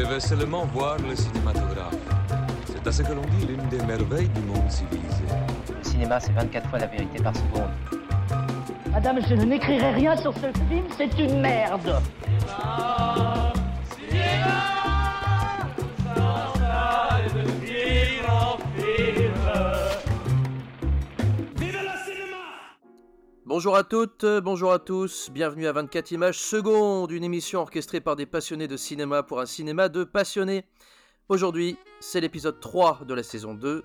Je veux seulement voir le cinématographe. C'est à ce que l'on dit l'une des merveilles du monde civilisé. Le cinéma, c'est 24 fois la vérité par seconde. Madame, je n'écrirai rien sur ce film, c'est une merde. Bonjour à toutes, bonjour à tous, bienvenue à 24 images secondes, une émission orchestrée par des passionnés de cinéma pour un cinéma de passionnés. Aujourd'hui, c'est l'épisode 3 de la saison 2,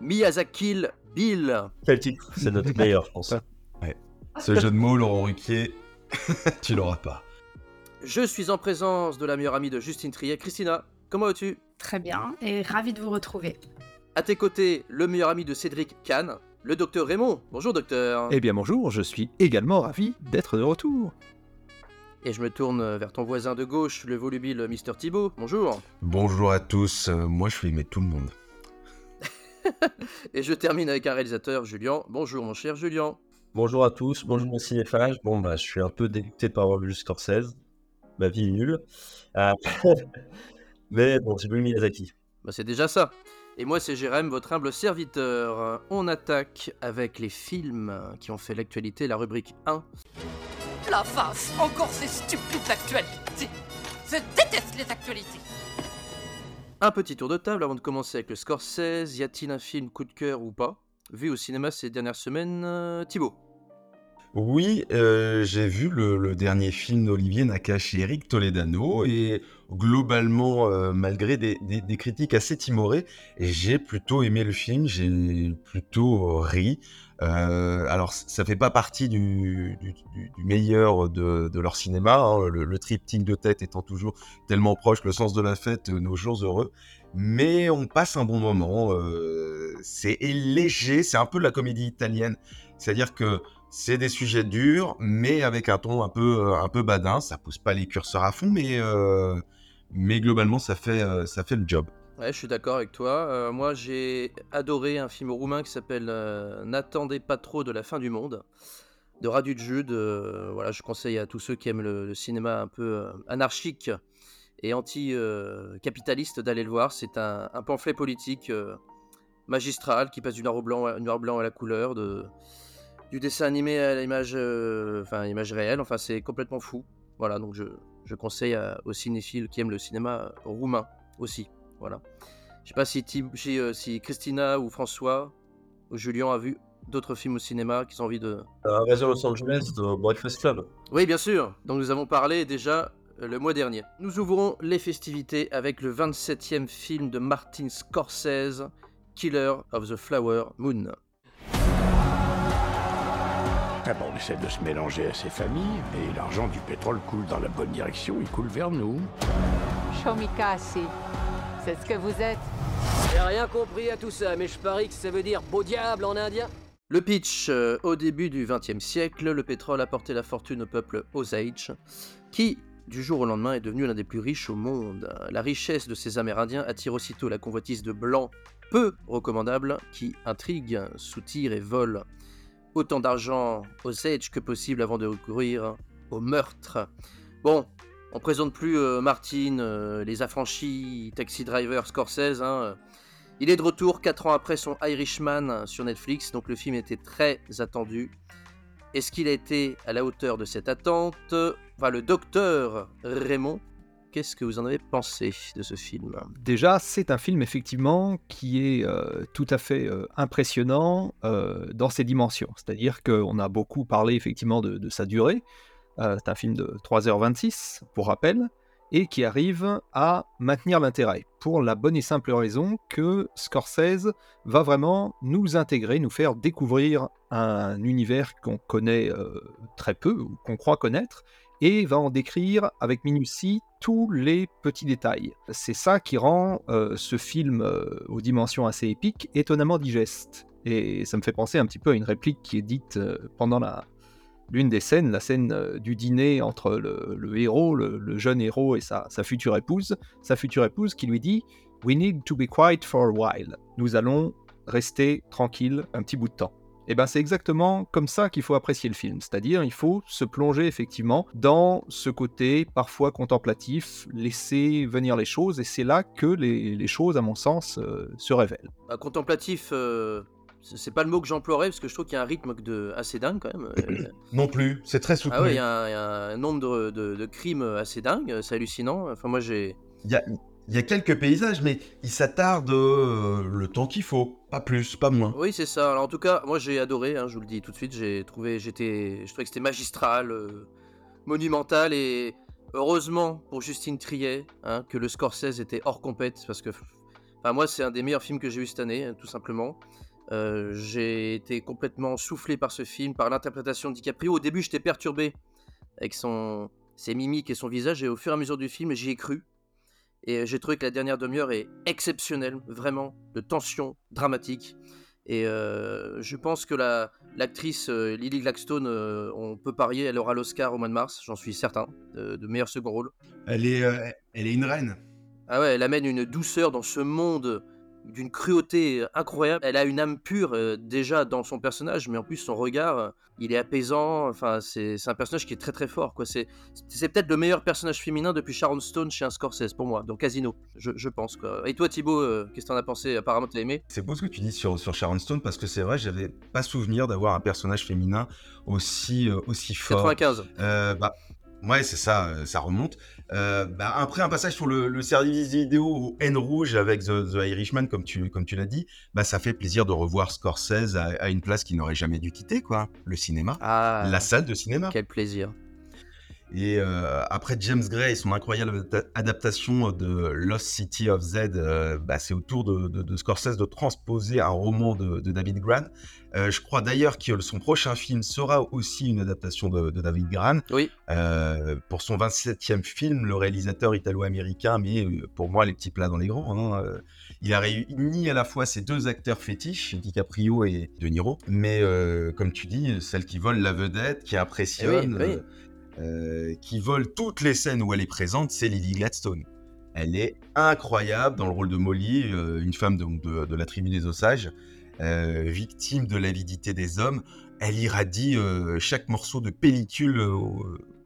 Miyazaki Bill. Quel titre? C'est notre meilleur, je pense. Ce jeu de mots, Laurent Ruquier, tu l'auras pas. Je suis en présence de la meilleure amie de Justine Trier, Christina. Comment vas-tu? Très bien, et ravi de vous retrouver. À tes côtés, le meilleur ami de Cédric Kahn, le docteur Raymond. Bonjour docteur. Eh bien bonjour, je suis également ravi d'être de retour. Et je me tourne vers ton voisin de gauche, le volubile Mister Thibaut. Bonjour. Bonjour à tous, euh, moi je vais aimer tout le monde. Et je termine avec un réalisateur, Julien. Bonjour mon cher Julien. Bonjour à tous, bonjour mon cinéphage. Bon, bah, je suis un peu dégoûté avoir vu Scorsese. Ma vie est nulle. Ah. Mais bon, j'ai vu Miyazaki. Bah, c'est déjà ça. Et moi, c'est Jérém, votre humble serviteur. On attaque avec les films qui ont fait l'actualité, la rubrique 1. La face, encore ces stupides actualités. Je déteste les actualités. Un petit tour de table avant de commencer avec le Scorsese. Y a-t-il un film coup de cœur ou pas? Vu au cinéma ces dernières semaines, euh, Thibaut Oui, euh, j'ai vu le, dernier film d'Olivier Nakache et Eric Toledano et globalement, euh, malgré des, critiques assez timorées, j'ai plutôt aimé le film, j'ai plutôt ri. Euh, alors, c- ça fait pas partie du, meilleur de, de leur cinéma, hein, le, le triptyque de tête étant toujours tellement proche, le sens de la fête, nos jours heureux. Mais on passe un bon moment. c'est léger, c'est un peu la comédie italienne. C'est-à-dire que c'est des sujets durs, mais avec un ton un peu, euh, un peu badin. Ça pousse pas les curseurs à fond, mais, euh, mais globalement, ça fait, euh, ça fait le job. Ouais, je suis d'accord avec toi. Moi, j'ai adoré un film roumain qui s'appelle N'attendez pas trop de la fin du monde de Radu Jude. Voilà, je conseille à tous ceux qui aiment le, cinéma un peu anarchique et anti-capitaliste d'aller le voir. C'est un, pamphlet politique magistral qui passe du noir au blanc, à- noir blanc à la couleur, de, du dessin animé à l'image, euh, enfin image réelle. Enfin, c'est complètement fou. Voilà, donc je, je conseille à- aux cinéphiles qui aiment le cinéma roumain aussi. Voilà. Je sais pas si, Thib- si, euh, si Christina ou François ou Julien a vu d'autres films au cinéma qu'ils ont envie de. Réseau Los Angeles de Breakfast Club. Oui, bien sûr. Donc nous avons parlé déjà euh, le mois dernier. Nous ouvrons les festivités avec le 27e film de Martin Scorsese, Killer of the Flower Moon. Bon, on essaie de se mélanger à ces familles, et l'argent du pétrole coule dans la bonne direction, il coule vers nous. Shomikasi, c'est ce que vous êtes. J'ai rien compris à tout ça, mais je parie que ça veut dire beau diable en indien. Le pitch, euh, au début du XXe siècle, le pétrole a porté la fortune au peuple Osage, qui, du jour au lendemain, est devenu l'un des plus riches au monde. La richesse de ces Amérindiens attire aussitôt la convoitise de blancs peu recommandables qui intriguent, soutirent et volent autant d'argent Osage que possible avant de recourir au meurtre. Bon, on présente plus euh, Martin, euh, les affranchis, Taxi Driver, Scorsese, hein, il est de retour 4 ans après son Irishman sur Netflix, donc le film était très attendu. Est-ce qu'il a été à la hauteur de cette attente? Enfin, le docteur Raymond, qu'est-ce que vous en avez pensé de ce film? Déjà, c'est un film effectivement qui est euh, tout à fait euh, impressionnant euh, dans ses dimensions. C'est-à-dire qu'on a beaucoup parlé effectivement de, sa durée. C'est un film de 3h26, pour rappel, et qui arrive à maintenir l'intérêt. Pour la bonne et simple raison que Scorsese va vraiment nous intégrer, nous faire découvrir un univers qu'on connaît très peu, ou qu'on croit connaître, et va en décrire avec minutie tous les petits détails. C'est ça qui rend euh, ce film euh, aux dimensions assez épiques étonnamment digeste. Et ça me fait penser un petit peu à une réplique qui est dite euh, pendant la l'une des scènes, la scène du dîner entre le, le héros, le, le jeune héros et sa, sa future épouse, sa future épouse qui lui dit We need to be quiet for a while. Nous allons rester tranquilles un petit bout de temps. Et ben c'est exactement comme ça qu'il faut apprécier le film, c'est-à-dire il faut se plonger effectivement dans ce côté parfois contemplatif, laisser venir les choses, et c'est là que les, les choses, à mon sens, euh, se révèlent. Bah, contemplatif, euh, c'est pas le mot que j'emploierais parce que je trouve qu'il y a un rythme de, assez dingue quand même. Non plus, c'est très soutenu. ah ouais, il y, a un- il y a un nombre de, de- de crimes assez dingue, c'est hallucinant. Enfin, moi j'ai. Il y a, il y a quelques paysages, mais il s'attarde euh, le temps qu'il faut. Pas plus, pas moins. Oui, c'est ça. Alors, en tout cas, moi j'ai adoré, hein, je vous le dis tout de suite. J'ai trouvé, j'étais, je trouvais que c'était magistral, euh, monumental et heureusement pour Justine Triet hein, que le Scorsese était hors compète parce que, moi c'est un des meilleurs films que j'ai eu cette année, hein, tout simplement. Euh, j'ai été complètement soufflé par ce film, par l'interprétation de DiCaprio. Au début, j'étais perturbé avec son, ses mimiques et son visage, et au fur et à mesure du film, j'y ai cru. Et j'ai trouvé que la dernière demi-heure est exceptionnelle, vraiment, de tension dramatique. Et euh, je pense que la, l'actrice euh, Lily Gladstone, euh, on peut parier, elle aura l'Oscar au mois de mars, j'en suis certain, de, meilleur second rôle. Elle est, elle est une reine. Ah ouais, elle amène une douceur dans ce monde d'une cruauté incroyable. Elle a une âme pure euh, déjà dans son personnage, mais en plus son regard, euh, il est apaisant. Enfin, c'est un personnage qui est très très fort. quoi. C'est c'est peut-être le meilleur personnage féminin depuis Sharon Stone chez un Scorsese pour moi, dans Casino, je, je pense. Quoi. Et toi Thibaut, euh, qu'est-ce que t'en as pensé? Apparemment t'as aimé C'est beau ce que tu dis sur, sur Sharon Stone parce que c'est vrai, j'avais pas souvenir d'avoir un personnage féminin aussi, euh, aussi fort. 95. Euh, bah, ouais, c'est ça, euh, ça remonte. Euh, bah, après un passage sur le, le service vidéo au N rouge avec The, The Irishman, comme tu, comme tu l'as dit, bah, ça fait plaisir de revoir Scorsese à, à une place qu'il n'aurait jamais dû quitter, quoi. Le cinéma. Ah, La salle de cinéma. quel plaisir. Et euh, après James Gray et son incroyable adapta- adaptation de Lost City of Z, euh, bah, c'est au tour de, de- de Scorsese de transposer un roman de, de David Gran. Euh, je crois d'ailleurs que son prochain film sera aussi une adaptation de, David Gran. Oui. Pour son 27e film, le réalisateur italo-américain, mais pour moi les petits plats dans les grands, hein, il a réuni à la fois ces deux acteurs fétiches, DiCaprio et De Niro, mais comme tu dis, celle qui vole la vedette, qui impressionne, Eh oui, oui. Euh, qui vole toutes les scènes où elle est présente, c'est Lily Gladstone. Elle est incroyable dans le rôle de Molly, euh, une femme de, de la tribu des Osages, euh, victime de l'avidité des hommes. Elle irradie chaque morceau de pellicule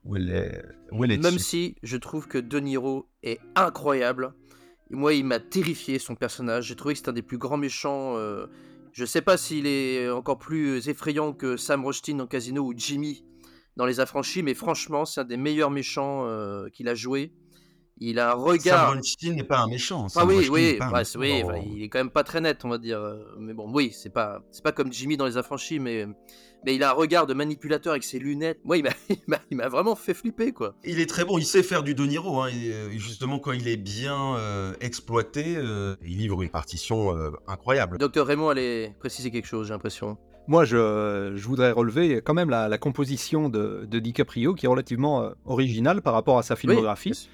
où elle est, où elle est Même dessus. si je trouve que De Niro est incroyable. Moi, il m'a terrifié son personnage. J'ai trouvé que c'est un des plus grands méchants. euh, Je sais pas s'il est encore plus effrayant que Sam Rothstein dans Casino ou Jimmy dans Les Affranchis, mais franchement, c'est un des meilleurs méchants euh, qu'il a joué. Il a un regard. Sam n'est pas un méchant. Ah oui, oui, bah, méchant oui, il est quand même pas très net, on va dire. euh, Mais bon, oui, c'est pas, c'est pas comme Jimmy dans Les Affranchis, mais, mais il a un regard de manipulateur avec ses lunettes. Moi, il m'a, il m'a, vraiment fait flipper, quoi. Il est très bon, il sait faire du De Niro. hein, et, justement, quand il est bien euh, exploité, euh, il livre une partition euh, incroyable. Docteur Raymond allait préciser quelque chose, j'ai l'impression. Moi, je, je voudrais relever quand même la, la composition de, de DiCaprio, qui est relativement euh, originale par rapport à sa filmographie.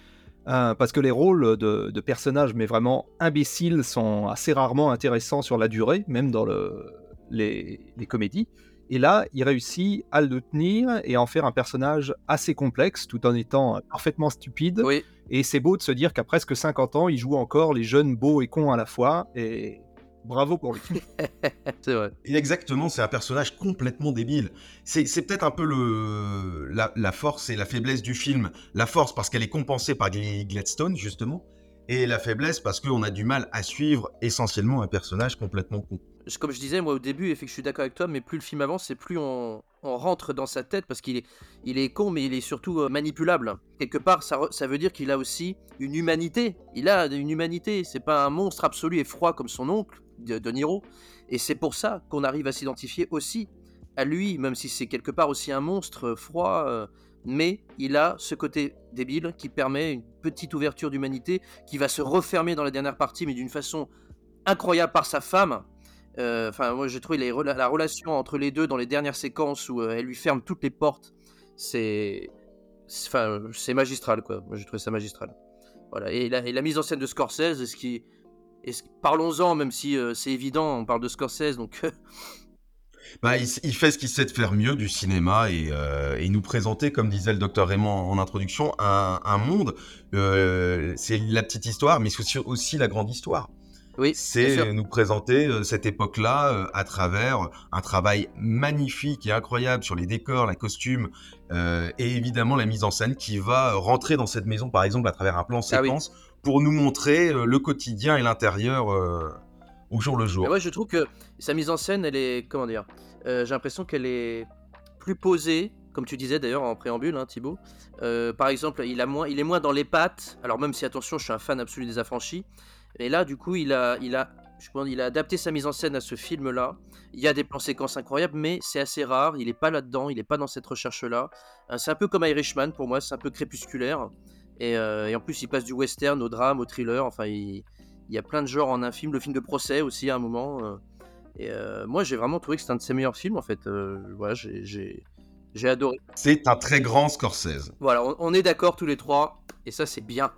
Euh, parce que les rôles de, de personnages, mais vraiment imbéciles, sont assez rarement intéressants sur la durée, même dans le, les, les comédies. Et là, il réussit à le tenir et à en faire un personnage assez complexe, tout en étant parfaitement stupide. Oui. Et c'est beau de se dire qu'à presque 50 ans, il joue encore les jeunes beaux et cons à la fois. Et bravo pour lui. c'est vrai. Et exactement, c'est un personnage complètement débile. C'est c'est peut-être un peu le, la, la force et la faiblesse du film. La force parce qu'elle est compensée par Gladstone, justement. Et la faiblesse parce qu'on a du mal à suivre essentiellement un personnage complètement con. Comme je disais, moi, au début, et fait que je suis d'accord avec toi, mais plus le film avance, et plus on, on rentre dans sa tête, parce qu'il est, il est con, mais il est surtout euh, manipulable. Quelque part, ça, ça veut dire qu'il a aussi une humanité. Il a une humanité. C'est pas un monstre absolu et froid comme son oncle, de, de Niro. Et c'est pour ça qu'on arrive à s'identifier aussi à lui, même si c'est quelque part aussi un monstre euh, froid. euh, mais il a ce côté débile qui permet une petite ouverture d'humanité qui va se refermer dans la dernière partie, mais d'une façon incroyable par sa femme. Euh, Enfin, moi j'ai trouvé la relation entre les deux dans les dernières séquences où elle lui ferme toutes les portes. C'est, enfin, c'est magistral quoi. Moi j'ai trouvé ça magistral. Voilà. Et la, et la mise en scène de Scorsese, ce qui, parlons-en, même si euh, c'est évident, on parle de Scorsese, donc Bah, il, fait ce qu'il sait de faire mieux du cinéma et, euh, et nous présenter, comme disait le docteur Raymond en introduction, un, un monde. Euh, c'est la petite histoire, mais c'est aussi, la grande histoire. Oui, c'est nous présenter euh, cette époque-là euh, à travers un travail magnifique et incroyable sur les décors, la costume euh, et évidemment la mise en scène qui va rentrer dans cette maison, par exemple, à travers un plan Ah oui. Pour nous montrer euh, le quotidien et l'intérieur euh, au jour le jour. Ouais, je trouve que sa mise en scène, elle est. Comment dire euh, J'ai l'impression qu'elle est plus posée, comme tu disais d'ailleurs en préambule, hein, Thibaut. Par exemple, il, a moins, il est moins dans les pattes. Alors, même si, attention, je suis un fan absolu des affranchis. Et là, du coup, il a, il a, je il a adapté sa mise en scène à ce film-là. Il y a des plans séquences incroyables, mais c'est assez rare. Il n'est pas là-dedans, il n'est pas dans cette recherche-là. C'est un peu comme Irishman pour moi, c'est un peu crépusculaire. Et, euh, et en plus, il passe du western au drame, au thriller. Enfin, il, il y a plein de genres en un film. Le film de procès aussi à un moment. euh. et euh, moi, j'ai vraiment trouvé que c'est un de ses meilleurs films en fait. Voilà, j'ai- j'ai j'ai adoré. C'est un très grand Scorsese. Voilà, on, on est d'accord tous les trois. Et ça, c'est bien.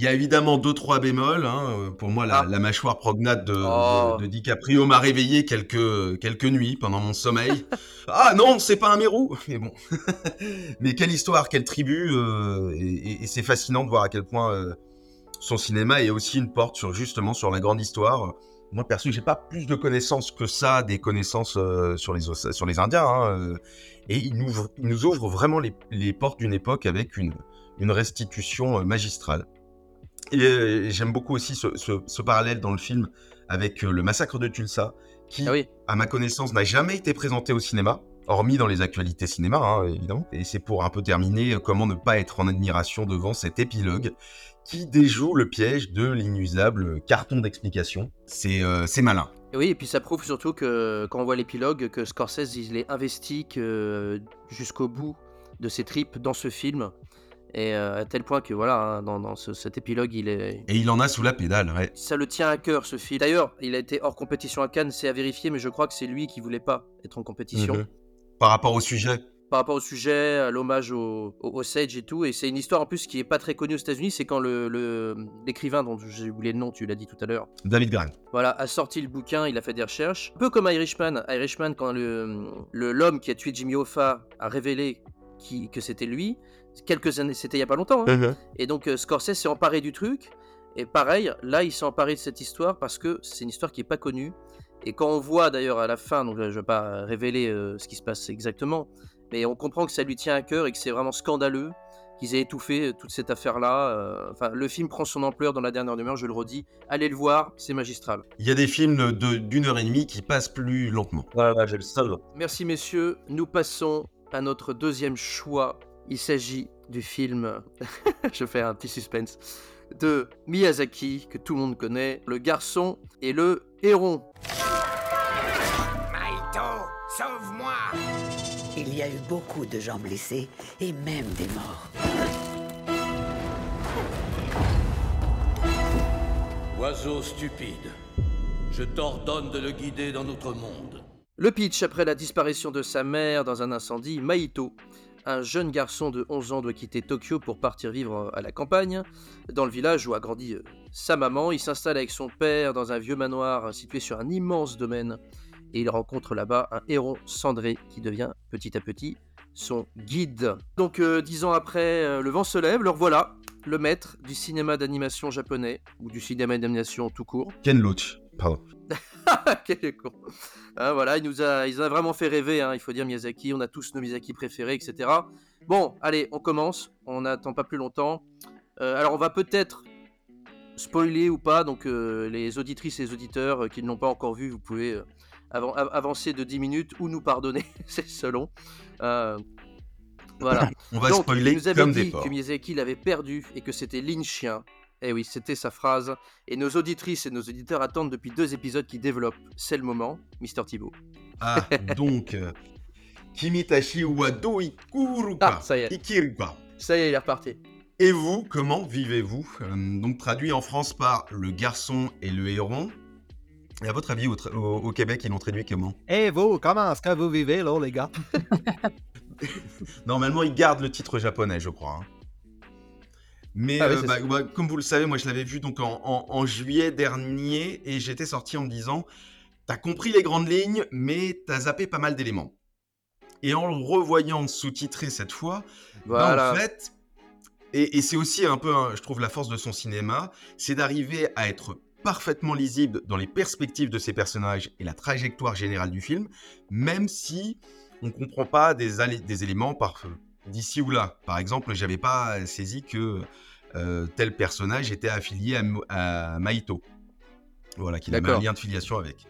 Il y a évidemment deux trois bémols. hein. Euh, Pour moi, la, Ah. la mâchoire prognate de, Oh. de- de DiCaprio m'a réveillé quelques quelques nuits pendant mon sommeil. ah non, c'est pas un mérou. Mais bon. Mais quelle histoire, quelle tribu. euh, et et- et c'est fascinant de voir à quel point euh, son cinéma est aussi une porte sur justement sur la grande histoire. Moi perso, j'ai pas plus de connaissances que ça, des connaissances euh, sur les sur les Indiens. hein, et il nous, ouvre- il nous ouvre vraiment les, les portes d'une époque avec une une restitution magistrale. Et euh, j'aime beaucoup aussi ce, ce- ce parallèle dans le film avec euh, le massacre de Tulsa, qui, Ah oui. à ma connaissance, n'a jamais été présenté au cinéma, hormis dans les actualités cinéma, hein, évidemment. Et c'est pour un peu terminer, euh, comment ne pas être en admiration devant cet épilogue qui déjoue le piège de l'inusable carton d'explication. C'est euh, malin. Oui, et puis ça prouve surtout que quand on voit l'épilogue, que Scorsese, il est investi jusqu'au bout de ses tripes dans ce film. Et euh, à tel point que voilà, hein, dans, dans ce- cet épilogue, il est. Et il en a sous la pédale, ouais. Ça le tient à cœur ce film. D'ailleurs, il a été hors compétition à Cannes, c'est à vérifier, mais je crois que c'est lui qui voulait pas être en compétition. Mhm. Par rapport au sujet. Par rapport au sujet, à l'hommage au, au, Osage et tout. Et c'est une histoire en plus qui est pas très connue aux États-Unis. C'est quand le- le- l'écrivain, dont j'ai oublié le nom, tu l'as dit tout à l'heure, David Grant. voilà, a sorti le bouquin, il a fait des recherches. Un peu comme Irishman. Irishman, quand le- l'homme qui a tué Jimmy Hoffa a révélé qui, que c'était lui, quelques années, c'était il y a pas longtemps. hein. Mhm. Et donc euh, Scorsese s'est emparé du truc. Et pareil, là, il s'est emparé de cette histoire parce que c'est une histoire qui est pas connue. Et quand on voit d'ailleurs à la fin, donc euh, je vais pas révéler euh, ce qui se passe exactement, mais on comprend que ça lui tient à cœur et que c'est vraiment scandaleux qu'ils aient étouffé euh, toute cette affaire-là. euh, Enfin, le film prend son ampleur dans la dernière demi-heure, je le redis. Allez le voir, c'est magistral. Il y a des films de- d'une heure et demie qui passent plus lentement. Voilà, j'ai le seul. Merci messieurs, nous passons à notre deuxième choix. Il s'agit du film, je fais un petit suspense, de Miyazaki, que tout le monde connaît, Le garçon et le héron. Maito, sauve-moi Il y a eu beaucoup de gens blessés et même des morts. Oiseau stupide, je t'ordonne de le guider dans notre monde. Le pitch, après la disparition de sa mère dans un incendie, Maito, un jeune garçon de 11 ans doit quitter Tokyo pour partir vivre à la campagne. Dans le village où a grandi euh, sa maman, il s'installe avec son père dans un vieux manoir situé sur un immense domaine. Et il rencontre là-bas un héron cendré qui devient petit à petit son guide. Donc euh, dix ans après, euh, le vent se lève, le voilà, le maître du cinéma d'animation japonais, ou du cinéma d'animation tout court. Ken Loach. Pardon. Quel con. Hein, voilà, il nous a, il a vraiment fait rêver, hein, il faut dire Miyazaki, on a tous nos Miyazaki préférés, etc. Bon, allez, on commence, on n'attend pas plus longtemps. Euh, alors on va peut-être spoiler ou pas, donc euh, les auditrices et les auditeurs euh, qui ne l'ont pas encore vu, vous pouvez av- avancer de 10 minutes ou nous pardonner, c'est selon. Voilà. On va Donc, spoiler il nous avait comme dit que Miyazaki l'avait perdu et que c'était Lin Chien. Eh oui, c'était sa phrase. Et nos auditrices et nos auditeurs attendent depuis deux épisodes qui développent. C'est le moment, Mister Thibaut. Ah, donc, euh, Kimitashi Wado Ikuruka. Ah, ça y est. Ikiruka. Ça y est, il est reparti. Et vous, comment vivez-vous? Euh, Donc, traduit en France par le garçon et le héron. Et à votre avis, au, tra- au- au Québec, ils l'ont traduit comment? Et vous, comment est-ce que vous vivez là, les gars? Normalement, ils gardent le titre japonais, je crois. hein. Mais Ah oui, euh, bah, bah, comme vous le savez, moi je l'avais vu donc en, en- en juillet dernier et j'étais sorti en me disant T'as compris les grandes lignes, mais t'as zappé pas mal d'éléments. Et en le revoyant sous-titré cette fois, bah, en fait, et, et c'est aussi un peu, hein, je trouve, la force de son cinéma, c'est d'arriver à être parfaitement lisible dans les perspectives de ces personnages et la trajectoire générale du film, même si on comprend pas des éléments par d'ici ou là. Par exemple, j'avais pas saisi que euh, tel personnage était affilié à, à Maito. Voilà, qu'il avait un lien de filiation avec.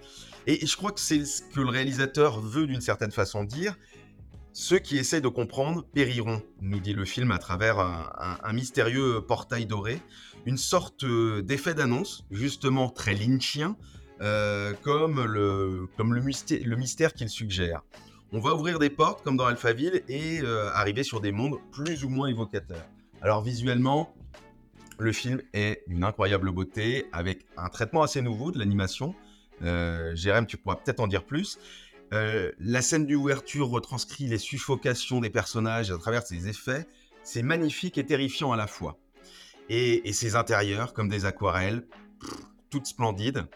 Et je crois que c'est ce que le réalisateur veut d'une certaine façon dire. Ceux qui essaient de comprendre périront, nous dit le film à travers un, un- un mystérieux portail doré, une sorte euh, d'effet d'annonce, justement très lynchien, euh, comme, le, comme le, mystère, le mystère qu'il suggère. On va ouvrir des portes comme dans Alphaville et euh, arriver sur des mondes plus ou moins évocateurs. Alors visuellement, le film est d'une incroyable beauté, avec un traitement assez nouveau de l'animation. Euh, Jérém, tu pourras peut-être en dire plus. Euh, la scène d'ouverture retranscrit les suffocations des personnages à travers ses effets. C'est magnifique et terrifiant à la fois. Et, et ses intérieurs, comme des aquarelles, toutes splendides.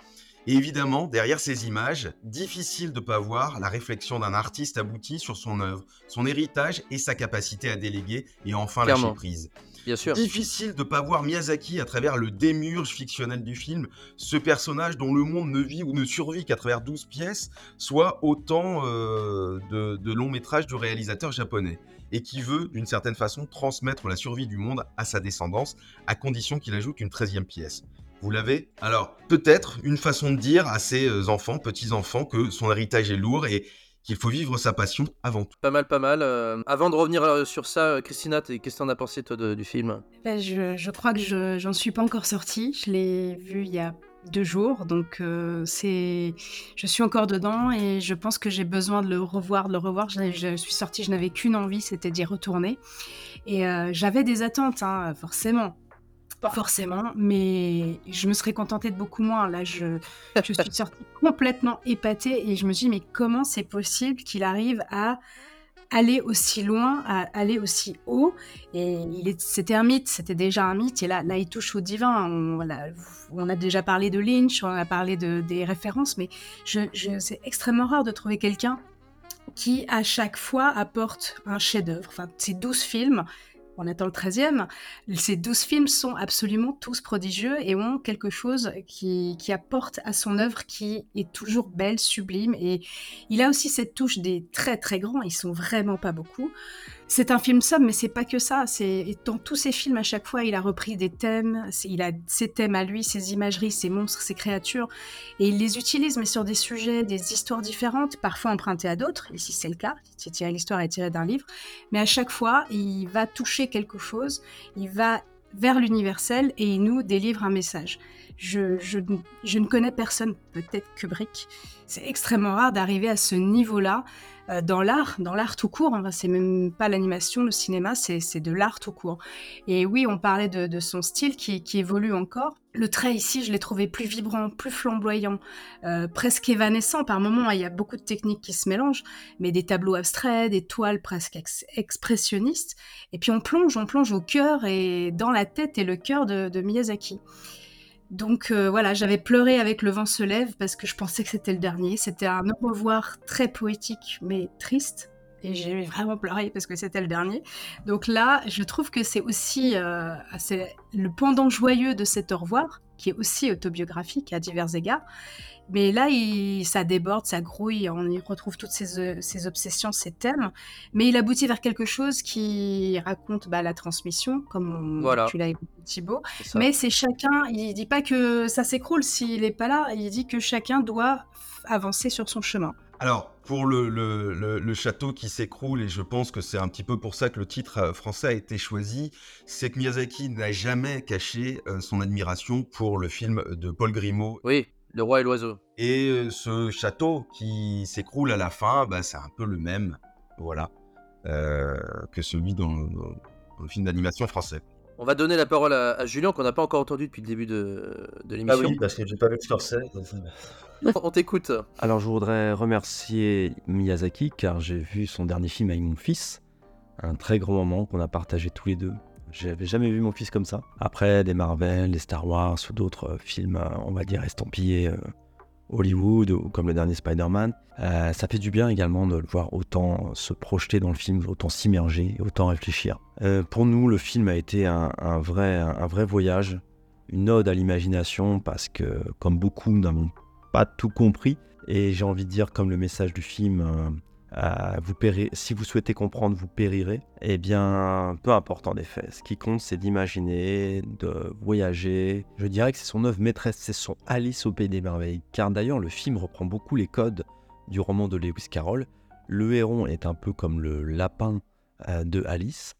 Et évidemment, derrière ces images, difficile de ne pas voir la réflexion d'un artiste abouti sur son œuvre, son héritage et sa capacité à déléguer et enfin lâcher Clairement. prise. Bien sûr. Difficile de pas voir Miyazaki à travers le démurge fictionnel du film, ce personnage dont le monde ne vit ou ne survit qu'à travers 12 pièces, soit autant euh, de, de longs métrages du réalisateur japonais, et qui veut, d'une certaine façon, transmettre la survie du monde à sa descendance, à condition qu'il ajoute une 13e pièce. Vous l'avez? Alors, peut-être une façon de dire à ses euh, enfants, petits-enfants, que son héritage est lourd et qu'il faut vivre sa passion avant tout. Pas mal, pas mal. Euh, avant de revenir euh, sur ça, Christina, qu'est-ce que t'en as pensé toi de- du film? Ben, je, je crois que je j'en suis pas encore sortie. Je l'ai vu il y a deux jours, donc euh, c'est, je suis encore dedans et je pense que j'ai besoin de le revoir, de le revoir. Je, je suis sortie, je n'avais qu'une envie, c'était d'y retourner. Et euh, j'avais des attentes, hein, forcément. Forcément, mais je me serais contentée de beaucoup moins. Là, je, je suis sortie complètement épatée et je me dis, mais comment c'est possible qu'il arrive à aller aussi loin, à aller aussi haut? Et c'était un mythe, c'était déjà un mythe. Et là, là il touche au divin. On, voilà, on a déjà parlé de Lynch, on a parlé de, des références, mais je, je- c'est extrêmement rare de trouver quelqu'un qui, à chaque fois, apporte un chef-d'œuvre. Enfin, ces 12 films, on attend le 13e, ces 12 films sont absolument tous prodigieux et ont quelque chose qui, qui apporte à son œuvre qui est toujours belle, sublime. Et il a aussi cette touche des très très grands, ils sont vraiment pas beaucoup. C'est un film somme, mais c'est pas que ça. Dans tous ses films à chaque fois, il a repris des thèmes. Il a ses thèmes à lui, ses imageries, ses monstres, ses créatures, et il les utilise, mais sur des sujets, des histoires différentes, parfois empruntées à d'autres. Ici, c'est le cas. L'histoire est tirée d'un livre, mais à chaque fois, il va toucher quelque chose. Il va vers l'universel et il nous délivre un message. Je, je, ne connais personne, peut-être Kubrick. C'est extrêmement rare d'arriver à ce niveau-là dans l'art, dans l'art tout court. Enfin, c'est même pas l'animation, le cinéma, c'est de l'art tout court. Et oui, on parlait de, son style qui, évolue encore. Le trait ici, je l'ai trouvé plus vibrant, plus flamboyant, euh, presque évanescent. Par moments, il y a beaucoup de techniques qui se mélangent, mais des tableaux abstraits, des toiles presque ex- expressionnistes. Et puis on plonge, on plonge au cœur et dans la tête et le cœur de, de Miyazaki. Donc euh, voilà, j'avais pleuré avec Le vent se lève parce que je pensais que c'était le dernier. C'était un au revoir très poétique mais triste. Et j'ai vraiment pleuré parce que c'était le dernier. Donc là, je trouve que c'est aussi euh, le pendant joyeux de cet au revoir, qui est aussi autobiographique à divers égards. Mais là, il- ça déborde, ça grouille, on y retrouve toutes ces, euh, obsessions, ces thèmes. Mais il aboutit vers quelque chose qui raconte bah, la transmission, comme on- Voilà. tu l'as écouté Thibaut. Mais c'est chacun, il dit pas que ça s'écroule s'il n'est pas là, il dit que chacun doit avancer sur son chemin. Alors, pour le, le- le- le château qui s'écroule, et je pense que c'est un petit peu pour ça que le titre euh, français a été choisi, c'est que Miyazaki n'a jamais caché euh, son admiration pour le film de Paul Grimaud. Oui, Le Roi et l'Oiseau. Et euh, ce château qui s'écroule à la fin, bah, c'est un peu le même, voilà, euh, que celui dans, dans- dans le film d'animation français. On va donner la parole à, à Julien qu'on n'a pas encore entendu depuis le début de, de Ah l'émission. oui, parce que j'ai pas vu Scorsese. On t'écoute. Alors je voudrais remercier Miyazaki car j'ai vu son dernier film avec mon fils. Un très grand moment qu'on a partagé tous les deux. J'avais jamais vu mon fils comme ça. Après des Marvel, des Star Wars ou d'autres euh, films, euh, on va dire estampillés euh, Hollywood ou comme le dernier Spider-Man, ça fait du bien également de le voir autant se projeter dans le film, autant s'immerger, autant réfléchir. Pour nous, le film a été un, un vrai, un vrai voyage une ode à l'imagination parce que, comme beaucoup, nous n'avons pas tout compris. Et j'ai envie de dire, comme le message du film, euh, si vous souhaitez comprendre, vous périrez. Eh bien, peu importe en effet. Ce qui compte, c'est d'imaginer, de voyager. Je dirais que c'est son œuvre maîtresse, c'est son Alice au Pays des Merveilles. Car d'ailleurs, le film reprend beaucoup les codes du roman de Lewis Carroll. Le héron est un peu comme le lapin euh, de Alice.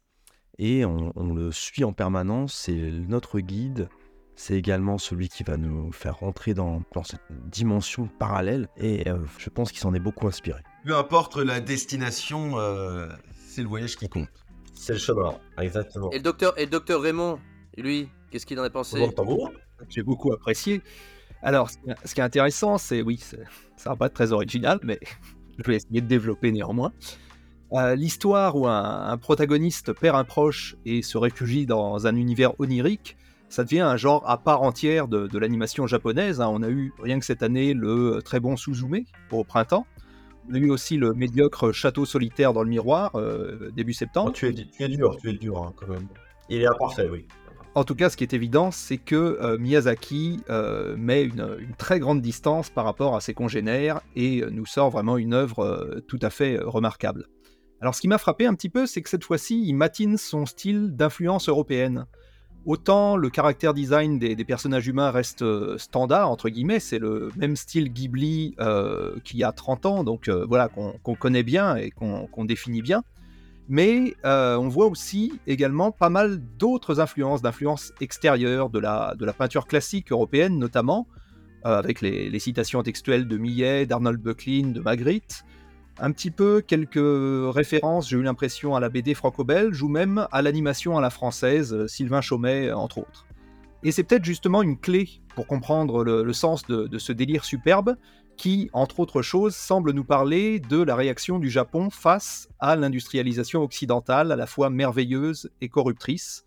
Et on, on le suit en permanence, c'est notre guide, c'est également celui qui va nous faire rentrer dans, dans cette dimension parallèle et euh, je pense qu'il s'en est beaucoup inspiré. Peu importe la destination, euh, c'est le voyage qui compte. C'est le chemin, exactement. Et le docteur, et le docteur Raymond, lui, qu'est-ce qu'il en a pensé? J'ai beaucoup apprécié. Alors, ce qui est- intéressant, c'est, oui, c'est- ça va pas être très original, mais je vais essayer de développer néanmoins. Euh, L'histoire où un, un protagoniste perd un proche et se réfugie dans un univers onirique, ça devient un genre à part entière de, de l'animation japonaise. hein. On a eu rien que cette année le très bon Suzume au printemps. On a eu aussi le médiocre Château solitaire dans le miroir euh, début septembre. tu, es, tu es dur, tu es dur hein, quand même. Il est imparfait, oui. En tout cas, ce qui est évident, c'est que euh, Miyazaki euh, met une, une très grande distance par rapport à ses congénères et euh, nous sort vraiment une œuvre euh, tout à fait euh, remarquable. Alors, ce qui m'a frappé un petit peu, c'est que cette fois-ci, il matine son style d'influence européenne. Autant le caractère design des, personnages humains reste euh, standard, entre guillemets, c'est le même style Ghibli euh, qu'il y a 30 ans, donc euh, voilà, qu'on connaît bien et qu'on définit bien. Mais on voit aussi également pas mal d'autres influences, d'influences extérieures de la, peinture classique européenne notamment, avec les, les citations textuelles de Millet, d'Arnold Böcklin, de Magritte, un petit peu quelques références, j'ai eu l'impression, à la BD franco-belge ou même à l'animation à la française, euh, Sylvain Chaumet euh, entre autres. Et c'est peut-être justement une clé pour comprendre le, sens de, ce délire superbe, qui, entre autres choses, semble nous parler de la réaction du Japon face à l'industrialisation occidentale, à la fois merveilleuse et corruptrice.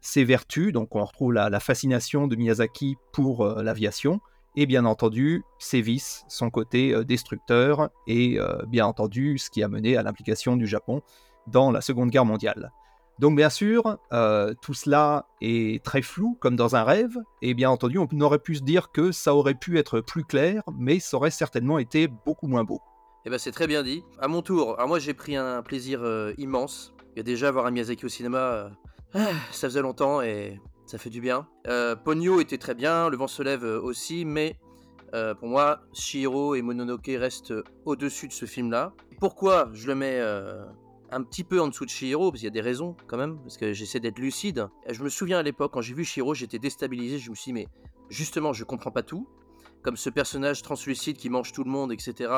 Ses vertus, donc on retrouve la, la fascination de Miyazaki pour euh, l'aviation, et bien entendu ses vices, son côté euh, destructeur, et euh, bien entendu ce qui a mené à l'implication du Japon dans la Seconde Guerre mondiale. Donc bien sûr, euh, tout cela est très flou, comme dans un rêve, et bien entendu, on aurait pu se dire que ça aurait pu être plus clair, mais ça aurait certainement été beaucoup moins beau. Eh ben c'est très bien dit. À mon tour, alors moi j'ai pris un plaisir immense. Il y a déjà voir un Miyazaki au cinéma, ça faisait longtemps et ça fait du bien. Euh, Ponyo était très bien, Le vent se lève euh, aussi, mais euh, pour moi, Shihiro et Mononoke restent euh, au-dessus de ce film-là. Pourquoi je le mets un petit peu en dessous de Shihiro? Parce qu'il y a des raisons quand même, parce que j'essaie d'être lucide. Je me souviens à l'époque, quand j'ai vu Shihiro, j'étais déstabilisé. Je me suis dit, mais justement, je comprends pas tout. Comme ce personnage translucide qui mange tout le monde, etc.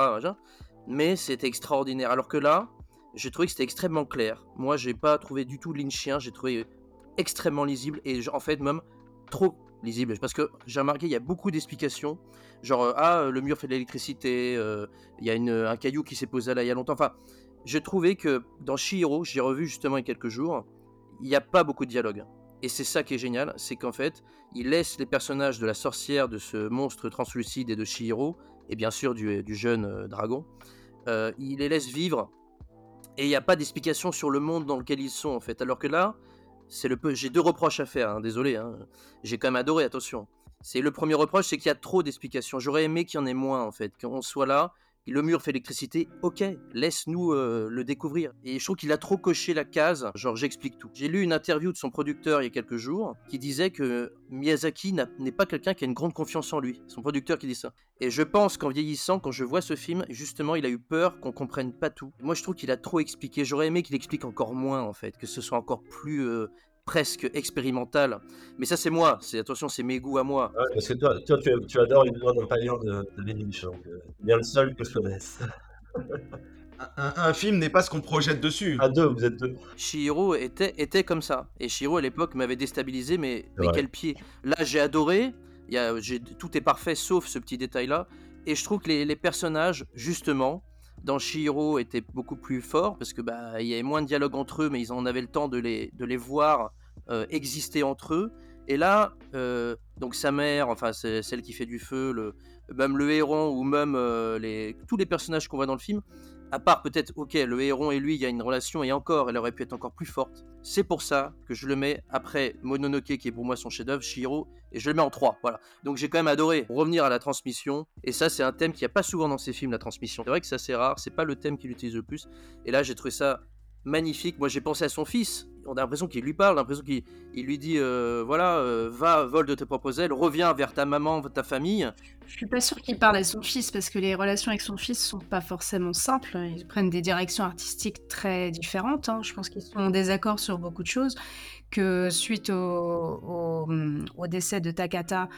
Mais c'était extraordinaire. Alors que là, j'ai trouvé que c'était extrêmement clair. Moi, j'ai pas trouvé du tout lynchien. J'ai trouvé extrêmement lisible et en fait même trop lisible. Parce que j'ai remarqué il y a beaucoup d'explications. Genre euh, ah euh, le mur fait de l'électricité euh, il y a une, un caillou qui s'est posé là il y a longtemps. Enfin j'ai trouvé que dans Shihiro j'ai revu justement il y a quelques jours il n'y a pas beaucoup de dialogue et c'est ça qui est génial c'est qu'en fait il laisse les personnages de la sorcière de ce monstre translucide et de Shihiro et bien sûr du, du jeune dragon il les laisse vivre. Et il n'y a pas d'explication sur le monde dans lequel ils sont en fait. Alors que là c'est le. J'ai deux reproches à faire, hein, désolé. hein. J'ai quand même adoré, attention. C'est le premier reproche, c'est qu'il y a trop d'explications. J'aurais aimé qu'il y en ait moins, en fait, qu'on soit là. Le mur fait l'électricité, ok, laisse-nous euh, le découvrir. Et je trouve qu'il a trop coché la case, genre j'explique tout. J'ai lu une interview de son producteur il y a quelques jours qui disait que Miyazaki n'est pas quelqu'un qui a une grande confiance en lui. Son producteur qui dit ça. Et je pense qu'en vieillissant, quand je vois ce film, justement, il a eu peur qu'on comprenne pas tout. Moi, je trouve qu'il a trop expliqué. J'aurais aimé qu'il explique encore moins, en fait, que ce soit encore plus euh, presque expérimental. Mais ça, c'est moi. C'est attention, c'est mes goûts à moi. Ouais, parce que toi, toi tu, tu adores les doigts d'un pavillon de, de Lynch, donc euh, bien le seul que je connaisse. Un, un film n'est pas ce qu'on projette dessus. À deux, vous êtes deux. Shihiro était, était comme ça. Et Shihiro, à l'époque, m'avait déstabilisé, mais, mais quel pied. Là, j'ai adoré. Il y a, j'ai- tout est parfait, sauf ce petit détail-là. Et je trouve que les, les personnages, justement, dans Shihiro, étaient beaucoup plus forts, parce que bah, il y avait moins de dialogue entre eux, mais ils en avaient le temps de les, de les voir euh, exister entre eux. Et là, euh, donc sa mère, enfin celle qui fait du feu, le, même le héron ou même euh, les, tous les personnages qu'on voit dans le film, à part peut-être, ok, le héron et lui, il y a une relation, et encore, elle aurait pu être encore plus forte. C'est pour ça que je le mets après Mononoke, qui est pour moi son chef-d'œuvre, Shiro, et je le mets en 3. Voilà. Donc j'ai quand même adoré revenir à la transmission, et ça, c'est un thème qu'il n'y a pas souvent dans ces films, la transmission. C'est vrai que c'est assez rare, c'est pas le thème qu'il utilise le plus, et là, j'ai trouvé ça magnifique. Moi, j'ai pensé à son fils. On a l'impression qu'il lui parle, l'impression qu'il il lui dit euh, voilà, euh, va, vole de tes propres ailes, reviens vers ta maman, ta famille. Je suis pas sûr qu'il parle à son fils parce que les relations avec son fils sont pas forcément simples. Ils prennent des directions artistiques très différentes. hein. Je pense qu'ils sont en désaccord sur beaucoup de choses. Que suite au, au- décès de Takata,